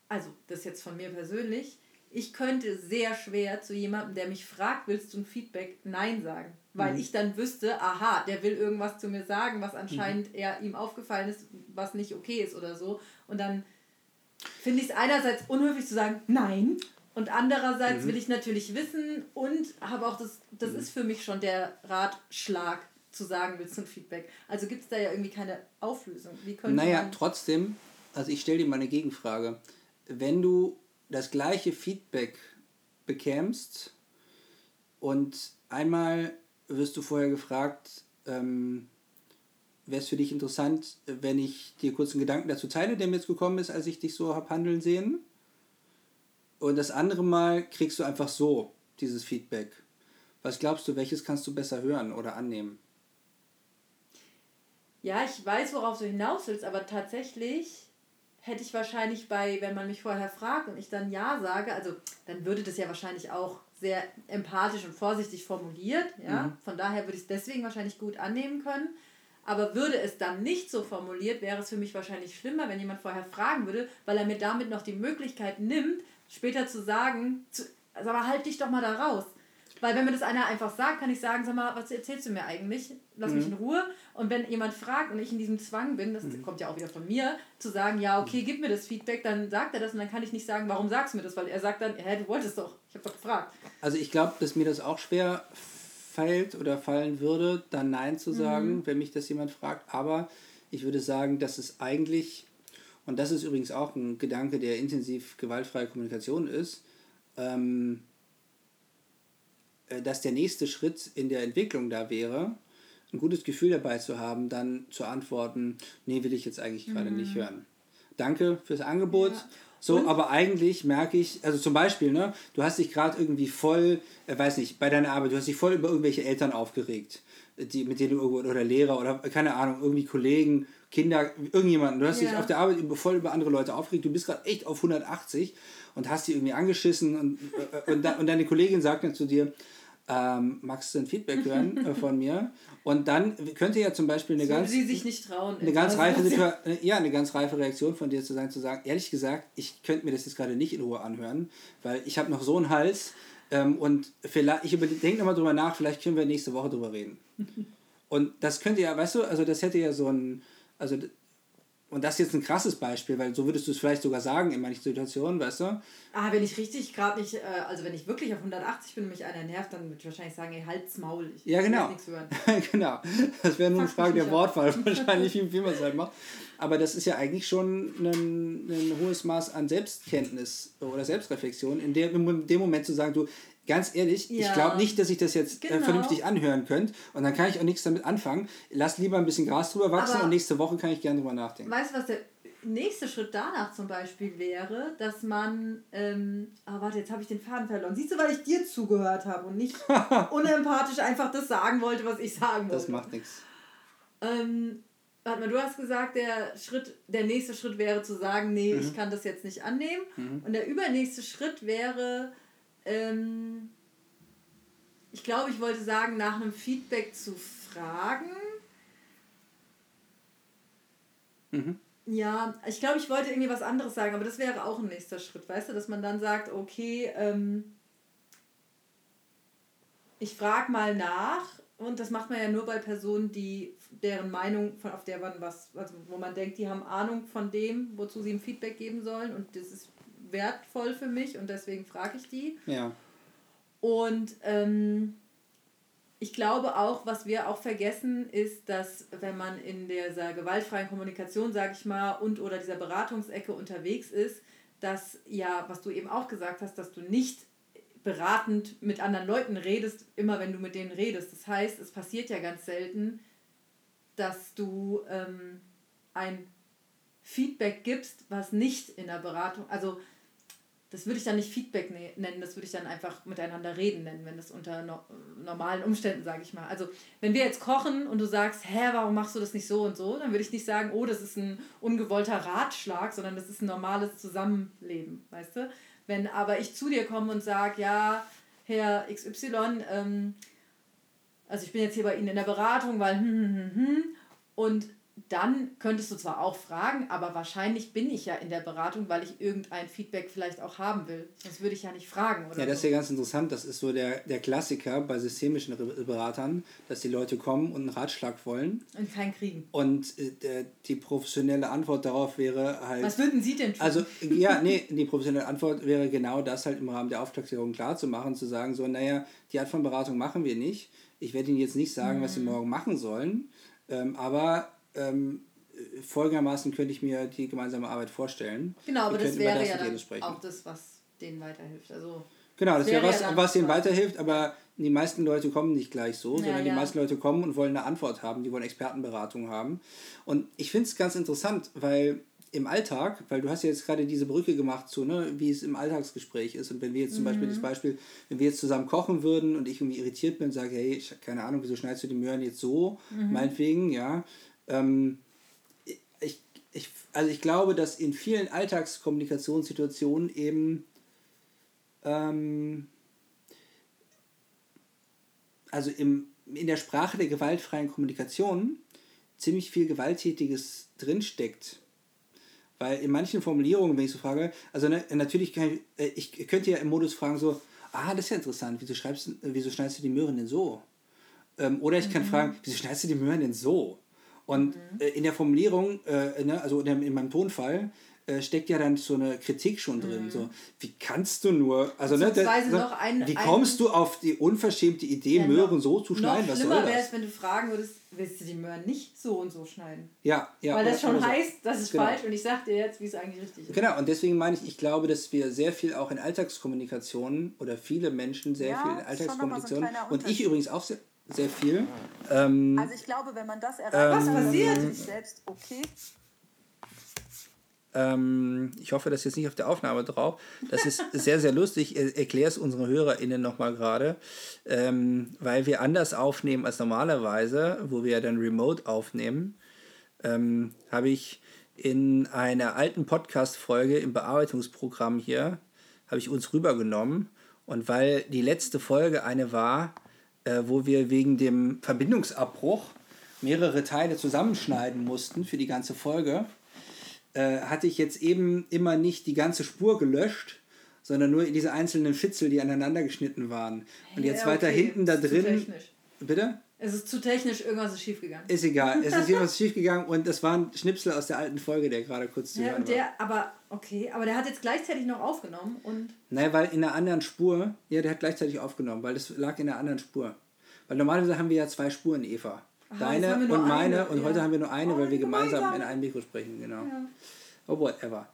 also das jetzt von mir persönlich, ich könnte sehr schwer zu jemandem, der mich fragt, willst du ein Feedback, Nein sagen. Weil mhm. ich dann wüsste, aha, der will irgendwas zu mir sagen, was anscheinend mhm. eher ihm aufgefallen ist, was nicht okay ist oder so. Und dann finde ich es einerseits unhöflich zu sagen, nein. Und andererseits mhm. will ich natürlich wissen und habe auch das, das mhm. ist für mich schon der Ratschlag zu sagen, willst du ein Feedback. Also gibt es da ja irgendwie keine Auflösung. Wie naja, trotzdem, also ich stelle dir mal eine Gegenfrage. Wenn du das gleiche Feedback bekämst und einmal wirst du vorher gefragt, ähm, wäre es für dich interessant, wenn ich dir kurz einen Gedanken dazu teile, der mir jetzt gekommen ist, als ich dich so habe handeln sehen. Und das andere Mal kriegst du einfach so dieses Feedback. Was glaubst du, welches kannst du besser hören oder annehmen? Ja, ich weiß, worauf du hinaus willst, aber tatsächlich hätte ich wahrscheinlich bei, wenn man mich vorher fragt und ich dann Ja sage, also dann würde das ja wahrscheinlich auch sehr empathisch und vorsichtig formuliert. Ja? Mhm. Von daher würde ich es deswegen wahrscheinlich gut annehmen können. Aber würde es dann nicht so formuliert, wäre es für mich wahrscheinlich schlimmer, wenn jemand vorher fragen würde, weil er mir damit noch die Möglichkeit nimmt, später zu sagen, zu, also aber halt dich doch mal da raus. Weil wenn mir das einer einfach sagt, kann ich sagen, sag mal, was erzählst du mir eigentlich? Lass mhm. mich in Ruhe. Und wenn jemand fragt und ich in diesem Zwang bin, das mhm. kommt ja auch wieder von mir, zu sagen, ja, okay, gib mir das Feedback, dann sagt er das und dann kann ich nicht sagen, warum sagst du mir das? Weil er sagt dann, hä, du wolltest doch, ich habe doch gefragt. Also ich glaube, dass mir das auch schwer fällt oder fallen würde, dann Nein zu sagen, mhm. wenn mich das jemand fragt. Aber ich würde sagen, dass es eigentlich, und das ist übrigens auch ein Gedanke, der intensiv gewaltfreie Kommunikation ist, ähm, äh, dass der nächste Schritt in der Entwicklung da wäre, ein gutes Gefühl dabei zu haben, dann zu antworten, nee, will ich jetzt eigentlich gerade mhm. nicht hören. Danke fürs Angebot. Ja. So, und? aber eigentlich merke ich, also zum Beispiel, ne, du hast dich gerade irgendwie voll, äh, weiß nicht, bei deiner Arbeit, du hast dich voll über irgendwelche Eltern aufgeregt, die, mit denen du irgendwo, oder Lehrer oder keine Ahnung, irgendwie Kollegen, Kinder, irgendjemanden, du hast ja. dich auf der Arbeit voll über andere Leute aufgeregt, du bist gerade echt auf 180 und hast die irgendwie angeschissen und, äh, und, und deine Kollegin sagt dann zu dir, ähm, magst du ein Feedback hören äh, von mir? Und dann könnte ja zum Beispiel eine so ganz. Sie sich nicht trauen. Eine ganz reife Situation, ja, eine ganz reife Reaktion von dir zu sein, zu sagen, ehrlich gesagt, ich könnte mir das jetzt gerade nicht in Ruhe anhören, weil ich habe noch so einen Hals ähm, und vielleicht, ich denke nochmal drüber nach, vielleicht können wir nächste Woche drüber reden. und das könnte ja, weißt du, also das hätte ja so ein, also und das ist jetzt ein krasses Beispiel, weil so würdest du es vielleicht sogar sagen in manchen Situationen, weißt du? Ah, wenn ich richtig gerade nicht, äh, also wenn ich wirklich auf 180 bin und mich einer nervt, dann würde ich wahrscheinlich sagen, ey, halt's Maul. Ich ja, genau. nichts hören. genau. Das wäre nur eine Frage der Wortwahl, wahrscheinlich, wie, wie man es halt macht. Aber das ist ja eigentlich schon ein, ein hohes Maß an Selbstkenntnis oder Selbstreflexion, in, der, in dem Moment zu sagen, du, ganz ehrlich, ja. ich glaube nicht, dass ich das jetzt äh, genau. äh, vernünftig anhören könnte. Und dann kann ich auch nichts damit anfangen. Lass lieber ein bisschen Gras drüber wachsen Aber und nächste Woche kann ich gerne drüber nachdenken. Weißt du, was der nächste Schritt danach zum Beispiel wäre, dass man, ähm, oh, warte, jetzt habe ich den Faden verloren. Siehst du, weil ich dir zugehört habe und nicht unempathisch einfach das sagen wollte, was ich sagen wollte. Das macht nichts. Ähm, warte mal, du hast gesagt, der Schritt, der nächste Schritt wäre zu sagen, nee, mhm. ich kann das jetzt nicht annehmen. Mhm. Und der übernächste Schritt wäre, ähm, ich glaube, ich wollte sagen, nach einem Feedback zu fragen. Mhm. Ja, ich glaube, ich wollte irgendwie was anderes sagen, aber das wäre auch ein nächster Schritt, weißt du, dass man dann sagt, okay, ähm, ich frage mal nach und das macht man ja nur bei Personen, die deren Meinung, von, auf der man was, also wo man denkt, die haben Ahnung von dem, wozu sie ihm Feedback geben sollen und das ist wertvoll für mich und deswegen frage ich die. Ja. Und ähm, ich glaube auch, was wir auch vergessen, ist, dass wenn man in dieser gewaltfreien Kommunikation, sage ich mal, und oder dieser Beratungsecke unterwegs ist, dass ja, was du eben auch gesagt hast, dass du nicht beratend mit anderen Leuten redest, immer wenn du mit denen redest. Das heißt, es passiert ja ganz selten, dass du ähm, ein Feedback gibst, was nicht in der Beratung, also das würde ich dann nicht Feedback ne-, nennen, das würde ich dann einfach miteinander reden nennen, wenn das unter no normalen Umständen, sage ich mal. Also wenn wir jetzt kochen und du sagst, hä, warum machst du das nicht so und so, dann würde ich nicht sagen, oh, das ist ein ungewollter Ratschlag, sondern das ist ein normales Zusammenleben, weißt du? Wenn aber ich zu dir komme und sage, ja, Herr XY, ähm, also ich bin jetzt hier bei Ihnen in der Beratung, weil hm, hm, hm, hm, und dann könntest du zwar auch fragen, aber wahrscheinlich bin ich ja in der Beratung, weil ich irgendein Feedback vielleicht auch haben will. Sonst würde ich ja nicht fragen. Oder ja, das ist ja ganz interessant. Das ist so der, der Klassiker bei systemischen Beratern, dass die Leute kommen und einen Ratschlag wollen. Und keinen kriegen. Und äh, die professionelle Antwort darauf wäre halt. Was würden Sie denn tun? Also, ja, nee, die professionelle Antwort wäre genau das halt im Rahmen der Aufklärung klar zu machen, zu sagen, so, naja, die Art von Beratung machen wir nicht. Ich werde Ihnen jetzt nicht sagen, mhm. was Sie morgen machen sollen. Ähm, aber ähm, folgendermaßen könnte ich mir die gemeinsame Arbeit vorstellen. Genau, aber das wäre das ja dann auch das, was denen weiterhilft. Also genau, das wäre was, ja was denen weiterhilft, aber die meisten Leute kommen nicht gleich so, ja, sondern die meisten Leute kommen und wollen eine Antwort haben, die wollen Expertenberatung haben. Und ich finde es ganz interessant, weil im Alltag, weil du hast ja jetzt gerade diese Brücke gemacht zu, ne, wie es im Alltagsgespräch ist. Und wenn wir jetzt zum mhm. Beispiel das. Beispiel, wenn wir jetzt zusammen kochen würden und ich irgendwie irritiert bin und sage, hey, ich keine Ahnung, wieso schneidest du die Möhren jetzt so, mhm. meinetwegen, ja, ähm, ich, ich, also ich glaube, dass in vielen Alltagskommunikationssituationen eben ähm, also im, in der Sprache der gewaltfreien Kommunikation ziemlich viel Gewalttätiges drinsteckt. Weil in manchen Formulierungen, wenn ich so frage, also ne, natürlich kann ich, äh, ich könnte ja im Modus fragen so, ah, das ist ja interessant, wieso, schreibst, wieso schneidest du die Möhren denn so? Ähm, oder ich kann mhm. fragen, wieso schneidest du die Möhren denn so? Und mhm. äh, in der Formulierung, äh, ne, also in, in meinem Tonfall, äh, steckt ja dann so eine Kritik schon drin. Mhm. So, wie kannst du nur, also ne, da, noch ein, wie kommst ein, du auf die unverschämte Idee, ja, Möhren noch, so zu schneiden? Noch schlimmer wäre es, wenn du fragen würdest, willst du die Möhren nicht so und so schneiden? Ja, ja. Weil das schon so. heißt, das ist genau. falsch und ich sag dir jetzt, wie es eigentlich richtig ist. Genau, und deswegen meine ich, ich glaube, dass wir sehr viel auch in Alltagskommunikationen oder viele Menschen sehr ja, viel in Alltagskommunikationen so und ich übrigens auch sehr, sehr viel. Ähm, also ich glaube, wenn man das erreicht, ähm, was passiert? selbst okay. Ähm, ich hoffe, das ist jetzt nicht auf der Aufnahme drauf. Das ist sehr, sehr lustig. Ich erkläre es unseren HörerInnen nochmal gerade, ähm, weil wir anders aufnehmen als normalerweise, wo wir ja dann remote aufnehmen, ähm, habe ich in einer alten Podcast-Folge im Bearbeitungsprogramm hier, habe ich uns rübergenommen. Und weil die letzte Folge eine war, äh, wo wir wegen dem Verbindungsabbruch mehrere Teile zusammenschneiden mussten für die ganze Folge, äh, hatte ich jetzt eben immer nicht die ganze Spur gelöscht, sondern nur diese einzelnen Fitzel, die aneinander geschnitten waren. Und jetzt ja, okay. weiter hinten da drin. Bitte? Es ist zu technisch, irgendwas ist schiefgegangen. Ist egal, es ist irgendwas schiefgegangen und das war ein Schnipsel aus der alten Folge, der gerade kurz zu ja, hören und der, war. Aber, okay, aber der hat jetzt gleichzeitig noch aufgenommen und... Nein, weil in einer anderen Spur, ja, der hat gleichzeitig aufgenommen, weil das lag in einer anderen Spur. Weil normalerweise haben wir ja zwei Spuren, Eva. Deine und meine. Eine, und ja. heute haben wir nur eine, oh, weil wir gemeinsam, gemeinsam in einem Mikro sprechen. Genau. Ja. Oh, whatever.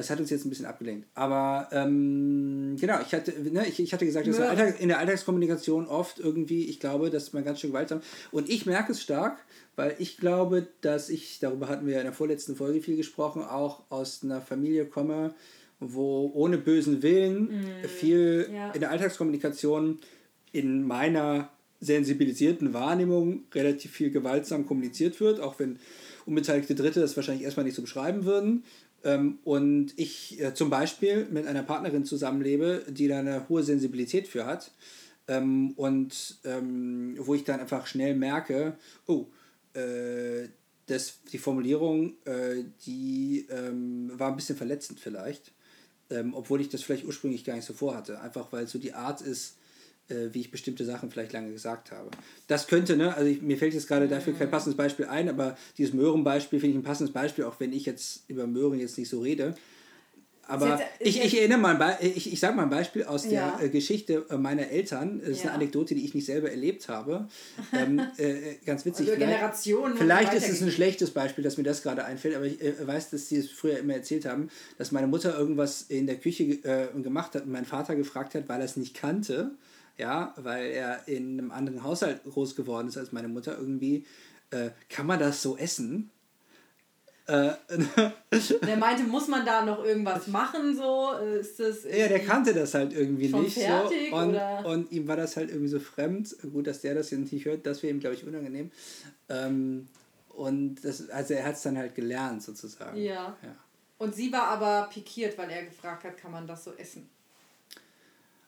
Das hat uns jetzt ein bisschen abgelenkt. Aber ähm, genau, ich hatte, ne, ich, ich hatte gesagt, dass Alltag, in der Alltagskommunikation oft irgendwie, ich glaube, dass man ganz schön gewaltsam. Und ich merke es stark, weil ich glaube, dass ich, darüber hatten wir in der vorletzten Folge viel gesprochen, auch aus einer Familie komme, wo ohne bösen Willen mm, viel ja. in der Alltagskommunikation in meiner sensibilisierten Wahrnehmung relativ viel gewaltsam kommuniziert wird, auch wenn unbeteiligte Dritte das wahrscheinlich erstmal nicht so beschreiben würden. Ähm, und ich äh, zum Beispiel mit einer Partnerin zusammenlebe, die da eine hohe Sensibilität für hat. Ähm, und ähm, wo ich dann einfach schnell merke, oh, äh, das, die Formulierung, äh, die war ein bisschen verletzend vielleicht. Obwohl ich das vielleicht ursprünglich gar nicht so vorhatte. Einfach weil so die Art ist, wie ich bestimmte Sachen vielleicht lange gesagt habe. Das könnte, ne, also ich, mir fällt jetzt gerade dafür kein passendes Beispiel ein, aber dieses Möhrenbeispiel finde ich ein passendes Beispiel, auch wenn ich jetzt über Möhren jetzt nicht so rede. Aber ich, ich erinnere mal, ich, ich sage mal ein Beispiel aus der ja. Äh, Geschichte äh, meiner Eltern. Das ist ja. eine Anekdote, die ich nicht selber erlebt habe. Ähm, äh, ganz witzig. Also vielleicht Generationen vielleicht ist es ein schlechtes Beispiel, dass mir das gerade einfällt, aber ich äh, weiß, dass sie es früher immer erzählt haben, dass meine Mutter irgendwas in der Küche äh, gemacht hat und mein Vater gefragt hat, weil er es nicht kannte ja, weil er in einem anderen Haushalt groß geworden ist als meine Mutter irgendwie, äh, kann man das so essen? Äh, der meinte, muss man da noch irgendwas machen, so? Ist das ja, der kannte das halt irgendwie nicht. Fertig, so. und, und ihm war das halt irgendwie so fremd. Gut, dass der das jetzt nicht hört, das wäre ihm, glaube ich, unangenehm. Ähm, und das, also er hat es dann halt gelernt, sozusagen. Ja. ja. Und sie war aber pikiert, weil er gefragt hat, kann man das so essen?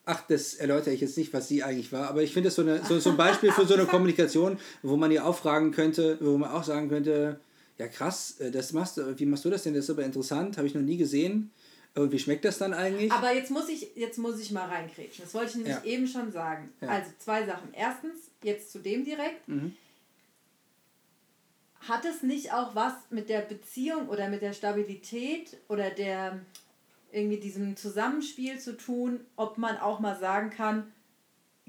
Ach, das erläutere ich jetzt nicht, was sie eigentlich war, aber ich finde das so, eine, so, so ein Beispiel für so eine Kommunikation, wo man ihr auch fragen könnte, wo man auch sagen könnte, ja krass, äh, das machst du, wie machst du das denn? Das ist aber interessant, habe ich noch nie gesehen. Und wie schmeckt das dann eigentlich? Aber jetzt muss ich, jetzt muss ich mal reinkrätschen. Das wollte ich nämlich Ja. eben schon sagen. Ja. Also zwei Sachen. Erstens, jetzt zu dem direkt. Mhm. Hat es nicht auch was mit der Beziehung oder mit der Stabilität oder der irgendwie diesem Zusammenspiel zu tun, ob man auch mal sagen kann,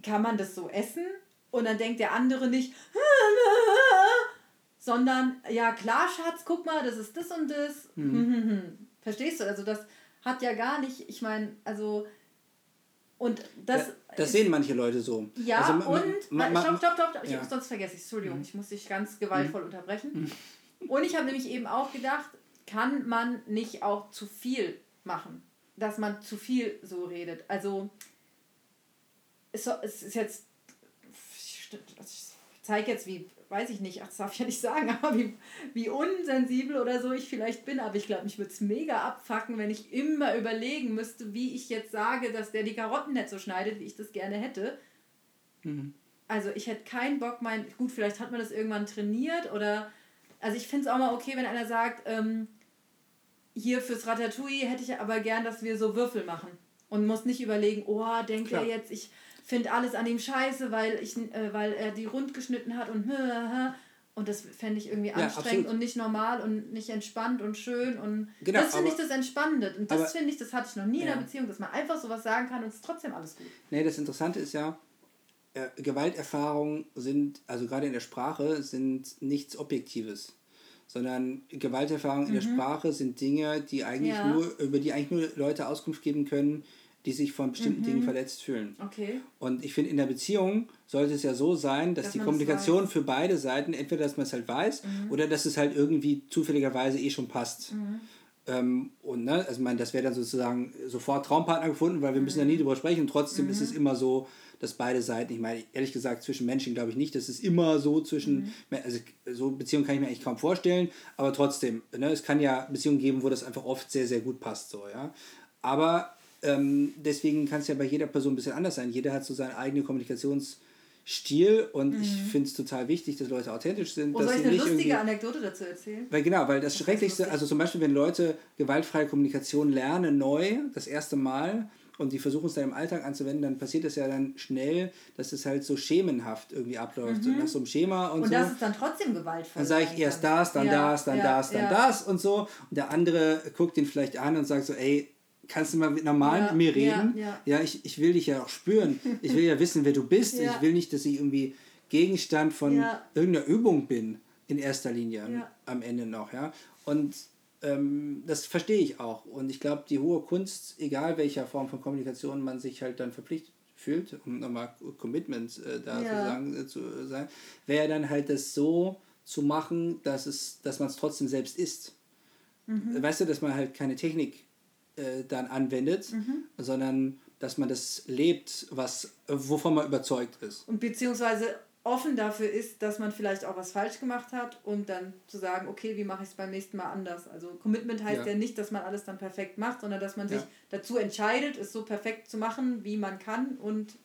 kann man das so essen? Und dann denkt der andere nicht, sondern ja klar, Schatz, guck mal, das ist das und das. Verstehst du? Also das hat ja gar nicht, ich meine, also und das. ja, das sehen manche Leute so. Ja, Also, und. ma- ma- stopp, stopp, stopp, stopp. Ich, ja. Mhm. sonst vergesse ich Entschuldigung, ich muss dich ganz gewaltvoll unterbrechen. Und ich habe nämlich eben auch gedacht, kann man nicht auch zu viel machen? Dass man zu viel so redet. Also, es, ist jetzt. Ich zeige jetzt, wie, weiß ich nicht, ach, das darf ich ja nicht sagen, aber wie, wie unsensibel oder so ich vielleicht bin. Aber ich glaube, mich würde es mega abfacken, wenn ich immer überlegen müsste, wie ich jetzt sage, dass der die Karotten nicht so schneidet, wie ich das gerne hätte. Also ich hätte keinen Bock, mein, gut, vielleicht hat man das irgendwann trainiert oder, also ich finde es auch mal okay, wenn einer sagt, ähm, hier fürs Ratatouille hätte ich aber gern, dass wir so Würfel machen und muss nicht überlegen, oh, denkt er jetzt, ich finde alles an ihm scheiße, weil, ich, äh, weil er die rund geschnitten hat und und das fände ich irgendwie anstrengend absolut. und nicht normal und nicht entspannt und schön und Genau, das finde ich das Entspannende und das finde ich, das hatte ich noch nie in Ja. einer Beziehung, dass man einfach sowas sagen kann und es ist trotzdem alles gut. Nee, das Interessante ist ja, äh, Gewalterfahrungen sind, also gerade in der Sprache, sind nichts Objektives. Sondern Gewalterfahrungen in der Sprache sind Dinge, die eigentlich Mhm. Ja. nur, über die eigentlich nur Leute Auskunft geben können, die sich von bestimmten Mhm. Dingen verletzt fühlen. Okay. Und ich finde, in der Beziehung sollte es ja so sein, dass, Dass die Kommunikation. Mhm. für beide Seiten, entweder dass man es halt weiß oder dass es halt irgendwie zufälligerweise eh schon passt. Mhm. Ähm, und ne, also ich meine, das wäre dann sozusagen sofort Traumpartner gefunden, weil wir müssen ja nie drüber sprechen. Und trotzdem ist es immer so, dass beide Seiten, ich meine, ehrlich gesagt, zwischen Menschen glaube ich nicht, dass es immer so zwischen, also so Beziehungen kann ich mir eigentlich kaum vorstellen, aber trotzdem, ne, es kann ja Beziehungen geben, wo das einfach oft sehr, sehr gut passt, so, ja. Aber ähm, deswegen kann es ja bei jeder Person ein bisschen anders sein. Jeder hat so seinen eigenen Kommunikationsstil und ich finde es total wichtig, dass Leute authentisch sind. Oh, dass soll ich eine nicht lustige irgendwie- Anekdote dazu erzählen? weil genau, weil das ist Schrecklichste, also zum Beispiel, wenn Leute gewaltfreie Kommunikation lernen, neu, das erste Mal, und die versuchen es dann im Alltag anzuwenden, dann passiert es ja dann schnell, dass es halt so schemenhaft irgendwie abläuft, so nach so einem Schema und, Mhm. Und so. das ist dann trotzdem gewaltvoll. Dann sage ich erst das, dann Ja, das, dann ja, das, dann ja. das und so. Und der andere guckt ihn vielleicht an und sagt so, ey, kannst du mal normal mit mir reden? ja. ich, ich will dich ja auch spüren. Ich will ja wissen, wer du bist. Ich will nicht, dass ich irgendwie Gegenstand von irgendeiner Übung bin, in erster Linie am Ende noch. Ja? Und ähm, das verstehe ich auch. Und ich glaube, die hohe Kunst, egal welcher Form von Kommunikation man sich halt dann verpflichtet fühlt, um nochmal Commitment äh, da Ja. sozusagen äh, zu sein, wäre dann halt das so zu machen, dass, es, dass man es trotzdem selbst ist. Mhm. Weißt du, dass man halt keine Technik äh, dann anwendet, Mhm. sondern dass man das lebt, was, wovon man überzeugt ist. Und beziehungsweise offen dafür ist, dass man vielleicht auch was falsch gemacht hat und dann zu sagen, okay, wie mache ich es beim nächsten Mal anders? Also Commitment heißt ja. Ja. nicht, dass man alles dann perfekt macht, sondern dass man sich Ja. dazu entscheidet, es so perfekt zu machen, wie man kann und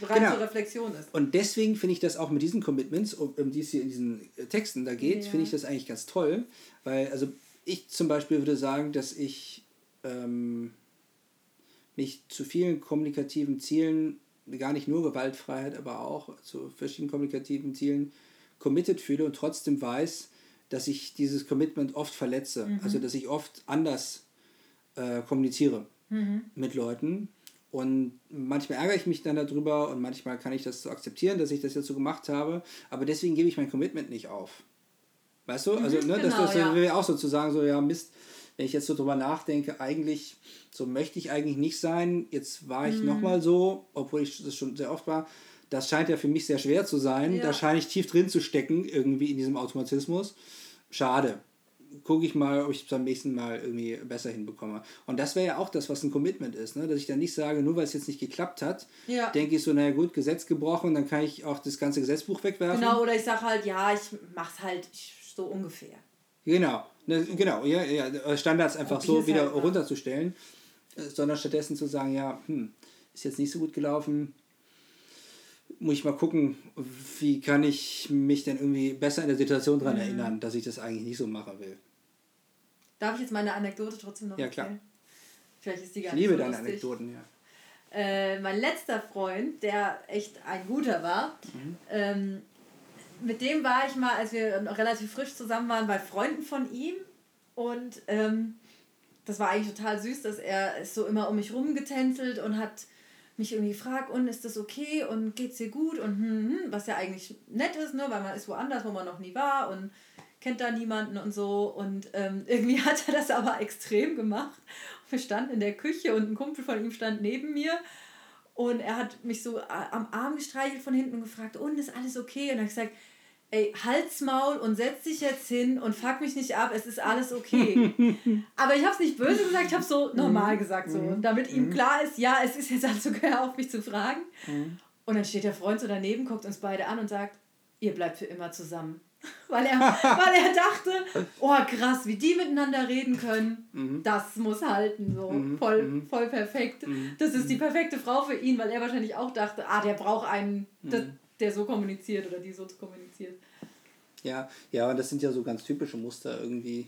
bereit Genau. zur Reflexion ist. Und deswegen finde ich das auch mit diesen Commitments, um, um die es hier in diesen äh, Texten da geht, Ja. finde ich das eigentlich ganz toll. Weil, also ich zum Beispiel würde sagen, dass ich ähm, mich zu vielen kommunikativen Zielen, gar nicht nur Gewaltfreiheit, aber auch zu verschiedenen kommunikativen Zielen committed fühle und trotzdem weiß, dass ich dieses Commitment oft verletze. Also dass ich oft anders äh, kommuniziere mit Leuten. Und manchmal ärgere ich mich dann darüber und manchmal kann ich das so akzeptieren, dass ich das jetzt so gemacht habe. Aber deswegen gebe ich mein Commitment nicht auf. Weißt du? Also, ne, das, genau, das ja. wäre auch sozusagen so, ja, Mist, wenn ich jetzt so drüber nachdenke, eigentlich, so möchte ich eigentlich nicht sein. Jetzt war ich nochmal so, obwohl ich das schon sehr oft war. Das scheint ja für mich sehr schwer zu sein. Ja. Da scheine ich tief drin zu stecken, irgendwie in diesem Automatismus. Schade. Gucke ich mal, ob ich es beim nächsten Mal irgendwie besser hinbekomme. Und das wäre ja auch das, was ein Commitment ist. Ne? Dass ich dann nicht sage, nur weil es jetzt nicht geklappt hat, Ja. denke ich so, naja gut, Gesetz gebrochen, dann kann ich auch das ganze Gesetzbuch wegwerfen. Genau, oder ich sage halt, ja, ich mach's halt so ungefähr. Genau, ne, genau, ja, ja, Standards einfach wie so wieder halt war. runterzustellen, äh, sondern stattdessen zu sagen, ja, hm, ist jetzt nicht so gut gelaufen, muss ich mal gucken, wie kann ich mich denn irgendwie besser in der Situation daran Mhm. erinnern, dass ich das eigentlich nicht so machen will. Darf ich jetzt meine Anekdote trotzdem noch Ja, klar. erzählen? Vielleicht ist die gar Ich nicht liebe so deine lustig. Anekdoten, ja. Äh, mein letzter Freund, der echt ein guter war, Mhm. ähm, mit dem war ich mal, als wir noch relativ frisch zusammen waren, bei Freunden von ihm. Und ähm, das war eigentlich total süß, dass er ist so immer um mich rumgetänzelt und hat mich irgendwie gefragt, und ist das okay und geht's dir gut und hm, hm, was ja eigentlich nett ist, ne, weil man ist woanders, wo man noch nie war und kennt da niemanden und so. Und ähm, irgendwie hat er das aber extrem gemacht. Wir standen in der Küche und ein Kumpel von ihm stand neben mir und er hat mich so am Arm gestreichelt von hinten und gefragt, und ist alles okay? Und er hat gesagt, ey, halt's Maul und setz dich jetzt hin und fuck mich nicht ab, es ist alles okay. Aber ich habe es nicht böse gesagt, ich habe so normal gesagt, so, damit ihm klar ist, ja, es ist jetzt alles okay, hör auf mich zu fragen. Und dann steht der Freund so daneben, guckt uns beide an und sagt, ihr bleibt für immer zusammen. Weil er, weil er dachte, oh krass, wie die miteinander reden können, das muss halten, so. Voll, voll perfekt. Das ist die perfekte Frau für ihn, weil er wahrscheinlich auch dachte, ah, der braucht einen, der, der so kommuniziert oder die so kommuniziert. Ja, ja, und das sind ja so ganz typische Muster irgendwie.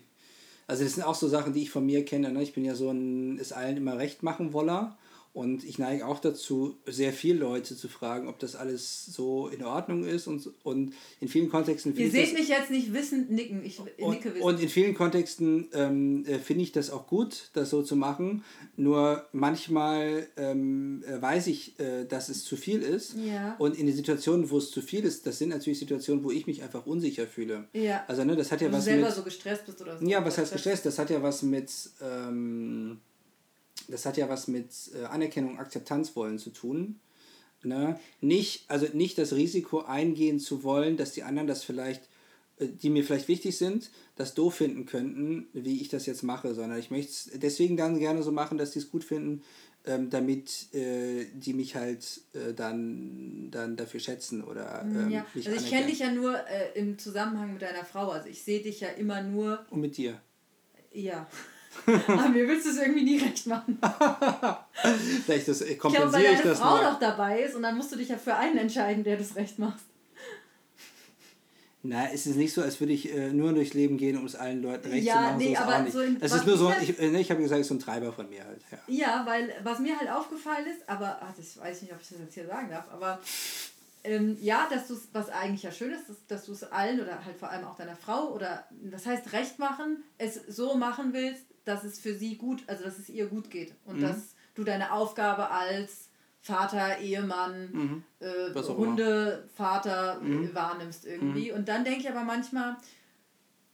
Also das sind auch so Sachen, die ich von mir kenne. Ne? Ich bin ja so ein es allen immer recht machen Woller. Und ich neige auch dazu, sehr viele Leute zu fragen, ob das alles so in Ordnung ist. Und, und in vielen Kontexten Ihr finde ich seht das, mich jetzt nicht wissend nicken, ich und, nicke wissend. und in vielen Kontexten ähm, äh, finde ich das auch gut, das so zu machen. Nur manchmal ähm, äh, weiß ich, äh, dass es zu viel ist. Ja. Und in den Situationen, wo es zu viel ist, das sind natürlich Situationen, wo ich mich einfach unsicher fühle. Ja. Also ne, das hat ja Wenn du was selber mit... so gestresst bist oder so. Ja, was heißt Stress- gestresst? Das hat ja was mit, ähm, das hat ja was mit äh, Anerkennung, Akzeptanz wollen zu tun. Ne? Nicht, also nicht das Risiko eingehen zu wollen, dass die anderen das vielleicht, äh, die mir vielleicht wichtig sind, das doof finden könnten, wie ich das jetzt mache, sondern ich möchte es deswegen dann gerne so machen, dass die es gut finden, ähm, damit äh, die mich halt äh, dann, dann dafür schätzen oder ähm, Ja, also ich kenne dich ja nur äh, im Zusammenhang mit deiner Frau. Also ich sehe dich ja immer nur, Und mit dir. ja. Aber mir willst du es irgendwie nie recht machen. Vielleicht das, äh, Ich glaube, weil kompensiere deine das Frau mal. doch dabei ist und dann musst du dich ja für einen entscheiden, der das recht macht. Na, es ist nicht so, als würde ich äh, nur durchs Leben gehen, um es allen Leuten recht Ja, zu machen. nee, so ist aber so es ist nur so, ich halt- ich, äh, ne, ich habe gesagt, so ein Treiber von mir halt. Ja. Ja, weil was mir halt aufgefallen ist, aber ach, das weiß ich nicht, ob ich das jetzt hier sagen darf, aber ähm, ja, dass du es, was eigentlich ja schön ist, dass, dass du es allen oder halt vor allem auch deiner Frau oder was heißt recht machen, es so machen willst, dass es für sie gut, also dass es ihr gut geht und Mhm. dass du deine Aufgabe als Vater, Ehemann, äh, Mhm. Immer. Hundevater Mhm. äh, wahrnimmst irgendwie. Und dann denke ich aber manchmal,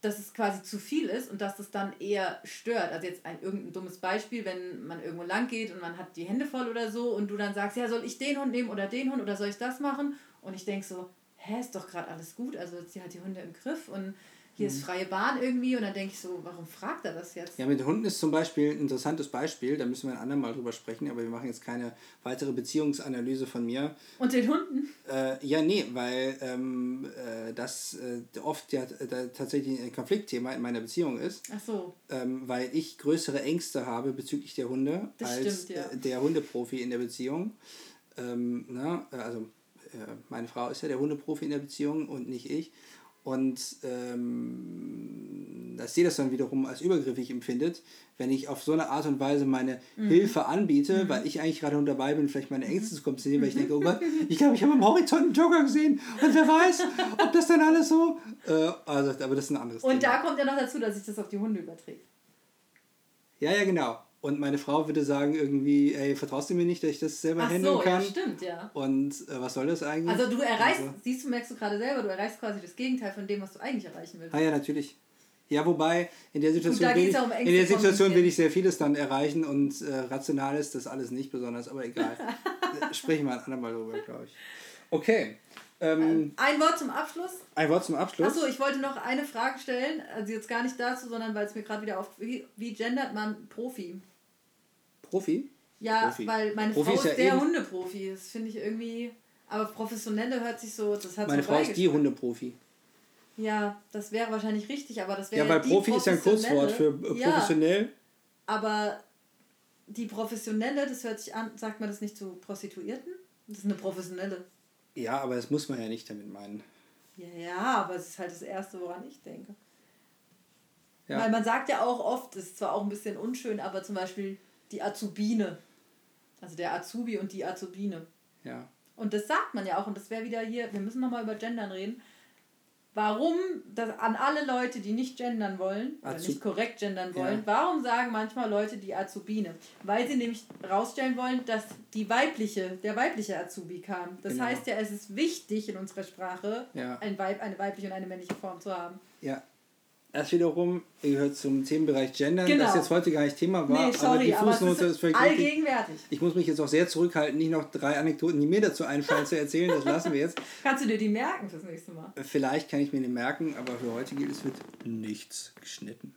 dass es quasi zu viel ist und dass es dann eher stört. Also jetzt ein irgendein dummes Beispiel, wenn man irgendwo lang geht und man hat die Hände voll oder so und du dann sagst, ja, soll ich den Hund nehmen oder den Hund oder soll ich das machen? Und ich denke so, hä, ist doch gerade alles gut. Also sie hat die Hunde im Griff und hier ist freie Bahn irgendwie und dann denke ich so, warum fragt er das jetzt? ja, mit Hunden ist zum Beispiel ein interessantes Beispiel, da müssen wir ein andermal drüber sprechen, aber wir machen jetzt keine weitere Beziehungsanalyse von mir. Und den Hunden? Äh, ja, nee, weil ähm, äh, das äh, oft ja äh, tatsächlich ein Konfliktthema in meiner Beziehung ist. Ach so. ähm, weil ich größere Ängste habe bezüglich der Hunde Das als stimmt, ja. äh, der Hundeprofi in der Beziehung. Ähm, na, also äh, meine Frau ist ja der Hundeprofi in der Beziehung und nicht ich. Und ähm, dass sie das dann wiederum als übergriffig empfindet, wenn ich auf so eine Art und Weise meine Mhm. Hilfe anbiete, weil ich eigentlich gerade dabei bin, vielleicht meine Ängste zu kompensieren, weil ich denke, oh Gott, ich glaube, ich habe am Horizont einen Jogger gesehen und wer weiß, ob das dann alles so. Äh, also, aber das ist ein anderes Und Thema. da kommt ja noch dazu, dass sich das auf die Hunde überträgt. Ja, ja, genau. Und meine Frau würde sagen irgendwie, ey, vertraust du mir nicht, dass ich das selber Ach handeln so, ja, kann? stimmt, ja. Und äh, was soll das eigentlich? Also du erreichst, Also, siehst du, merkst du gerade selber, du erreichst quasi das Gegenteil von dem, was du eigentlich erreichen willst. ah ja, natürlich. Ja, wobei, in der Situation, will ich, ja um in der Situation will ich sehr vieles dann erreichen und äh, rational ist das alles nicht besonders, aber egal. Äh, Sprechen wir ein andermal drüber, glaube ich. Okay. Ähm, Ein Wort zum Abschluss. ein Wort zum Abschluss. Achso, ich wollte noch eine Frage stellen, also jetzt gar nicht dazu, sondern weil es mir gerade wieder auf, wie, wie gendert man Profi? Profi? Ja, Profi. weil meine Profi Frau ist ja der Hundeprofi, das finde ich irgendwie, aber professionelle hört sich so, das hat Meine so Frau ist die. Hundeprofi. Ja, das wäre wahrscheinlich richtig, aber das wäre Ja, weil die Profi ist ja ein Kurzwort für äh, Ja, professionell. aber die professionelle, das hört sich an, sagt man das nicht zu Prostituierten? Das ist eine professionelle. Ja, aber das muss man ja nicht damit meinen. Ja, ja, aber es ist halt das Erste, woran ich denke. Ja. Weil man sagt ja auch oft, das ist zwar auch ein bisschen unschön, aber zum Beispiel die Azubine. Also der Azubi und die Azubine. Ja. Und das sagt man ja auch, und das wäre wieder hier, wir müssen nochmal über Gendern reden. Warum das an alle Leute, die nicht gendern wollen, oder Azu- nicht korrekt gendern wollen, Ja. warum sagen manchmal Leute die Azubine? Weil sie nämlich rausstellen wollen, dass die weibliche, der weibliche Azubi kam. Das Genau. heißt ja, es ist wichtig in unserer Sprache, Ja. ein Weib, eine weibliche und eine männliche Form zu haben. Ja. Das wiederum gehört zum Themenbereich Gendern, Genau. das jetzt heute gar nicht Thema war, nee, aber sorry, die aber, Fußnote es ist ist völlig richtig. allgegenwärtig. Ich muss mich jetzt auch sehr zurückhalten, nicht noch drei Anekdoten, die mir dazu einfallen, zu erzählen. Das lassen wir jetzt. Kannst du dir die merken fürs nächste Mal? Vielleicht kann ich mir die merken, aber für heute gilt es wird nichts geschnitten.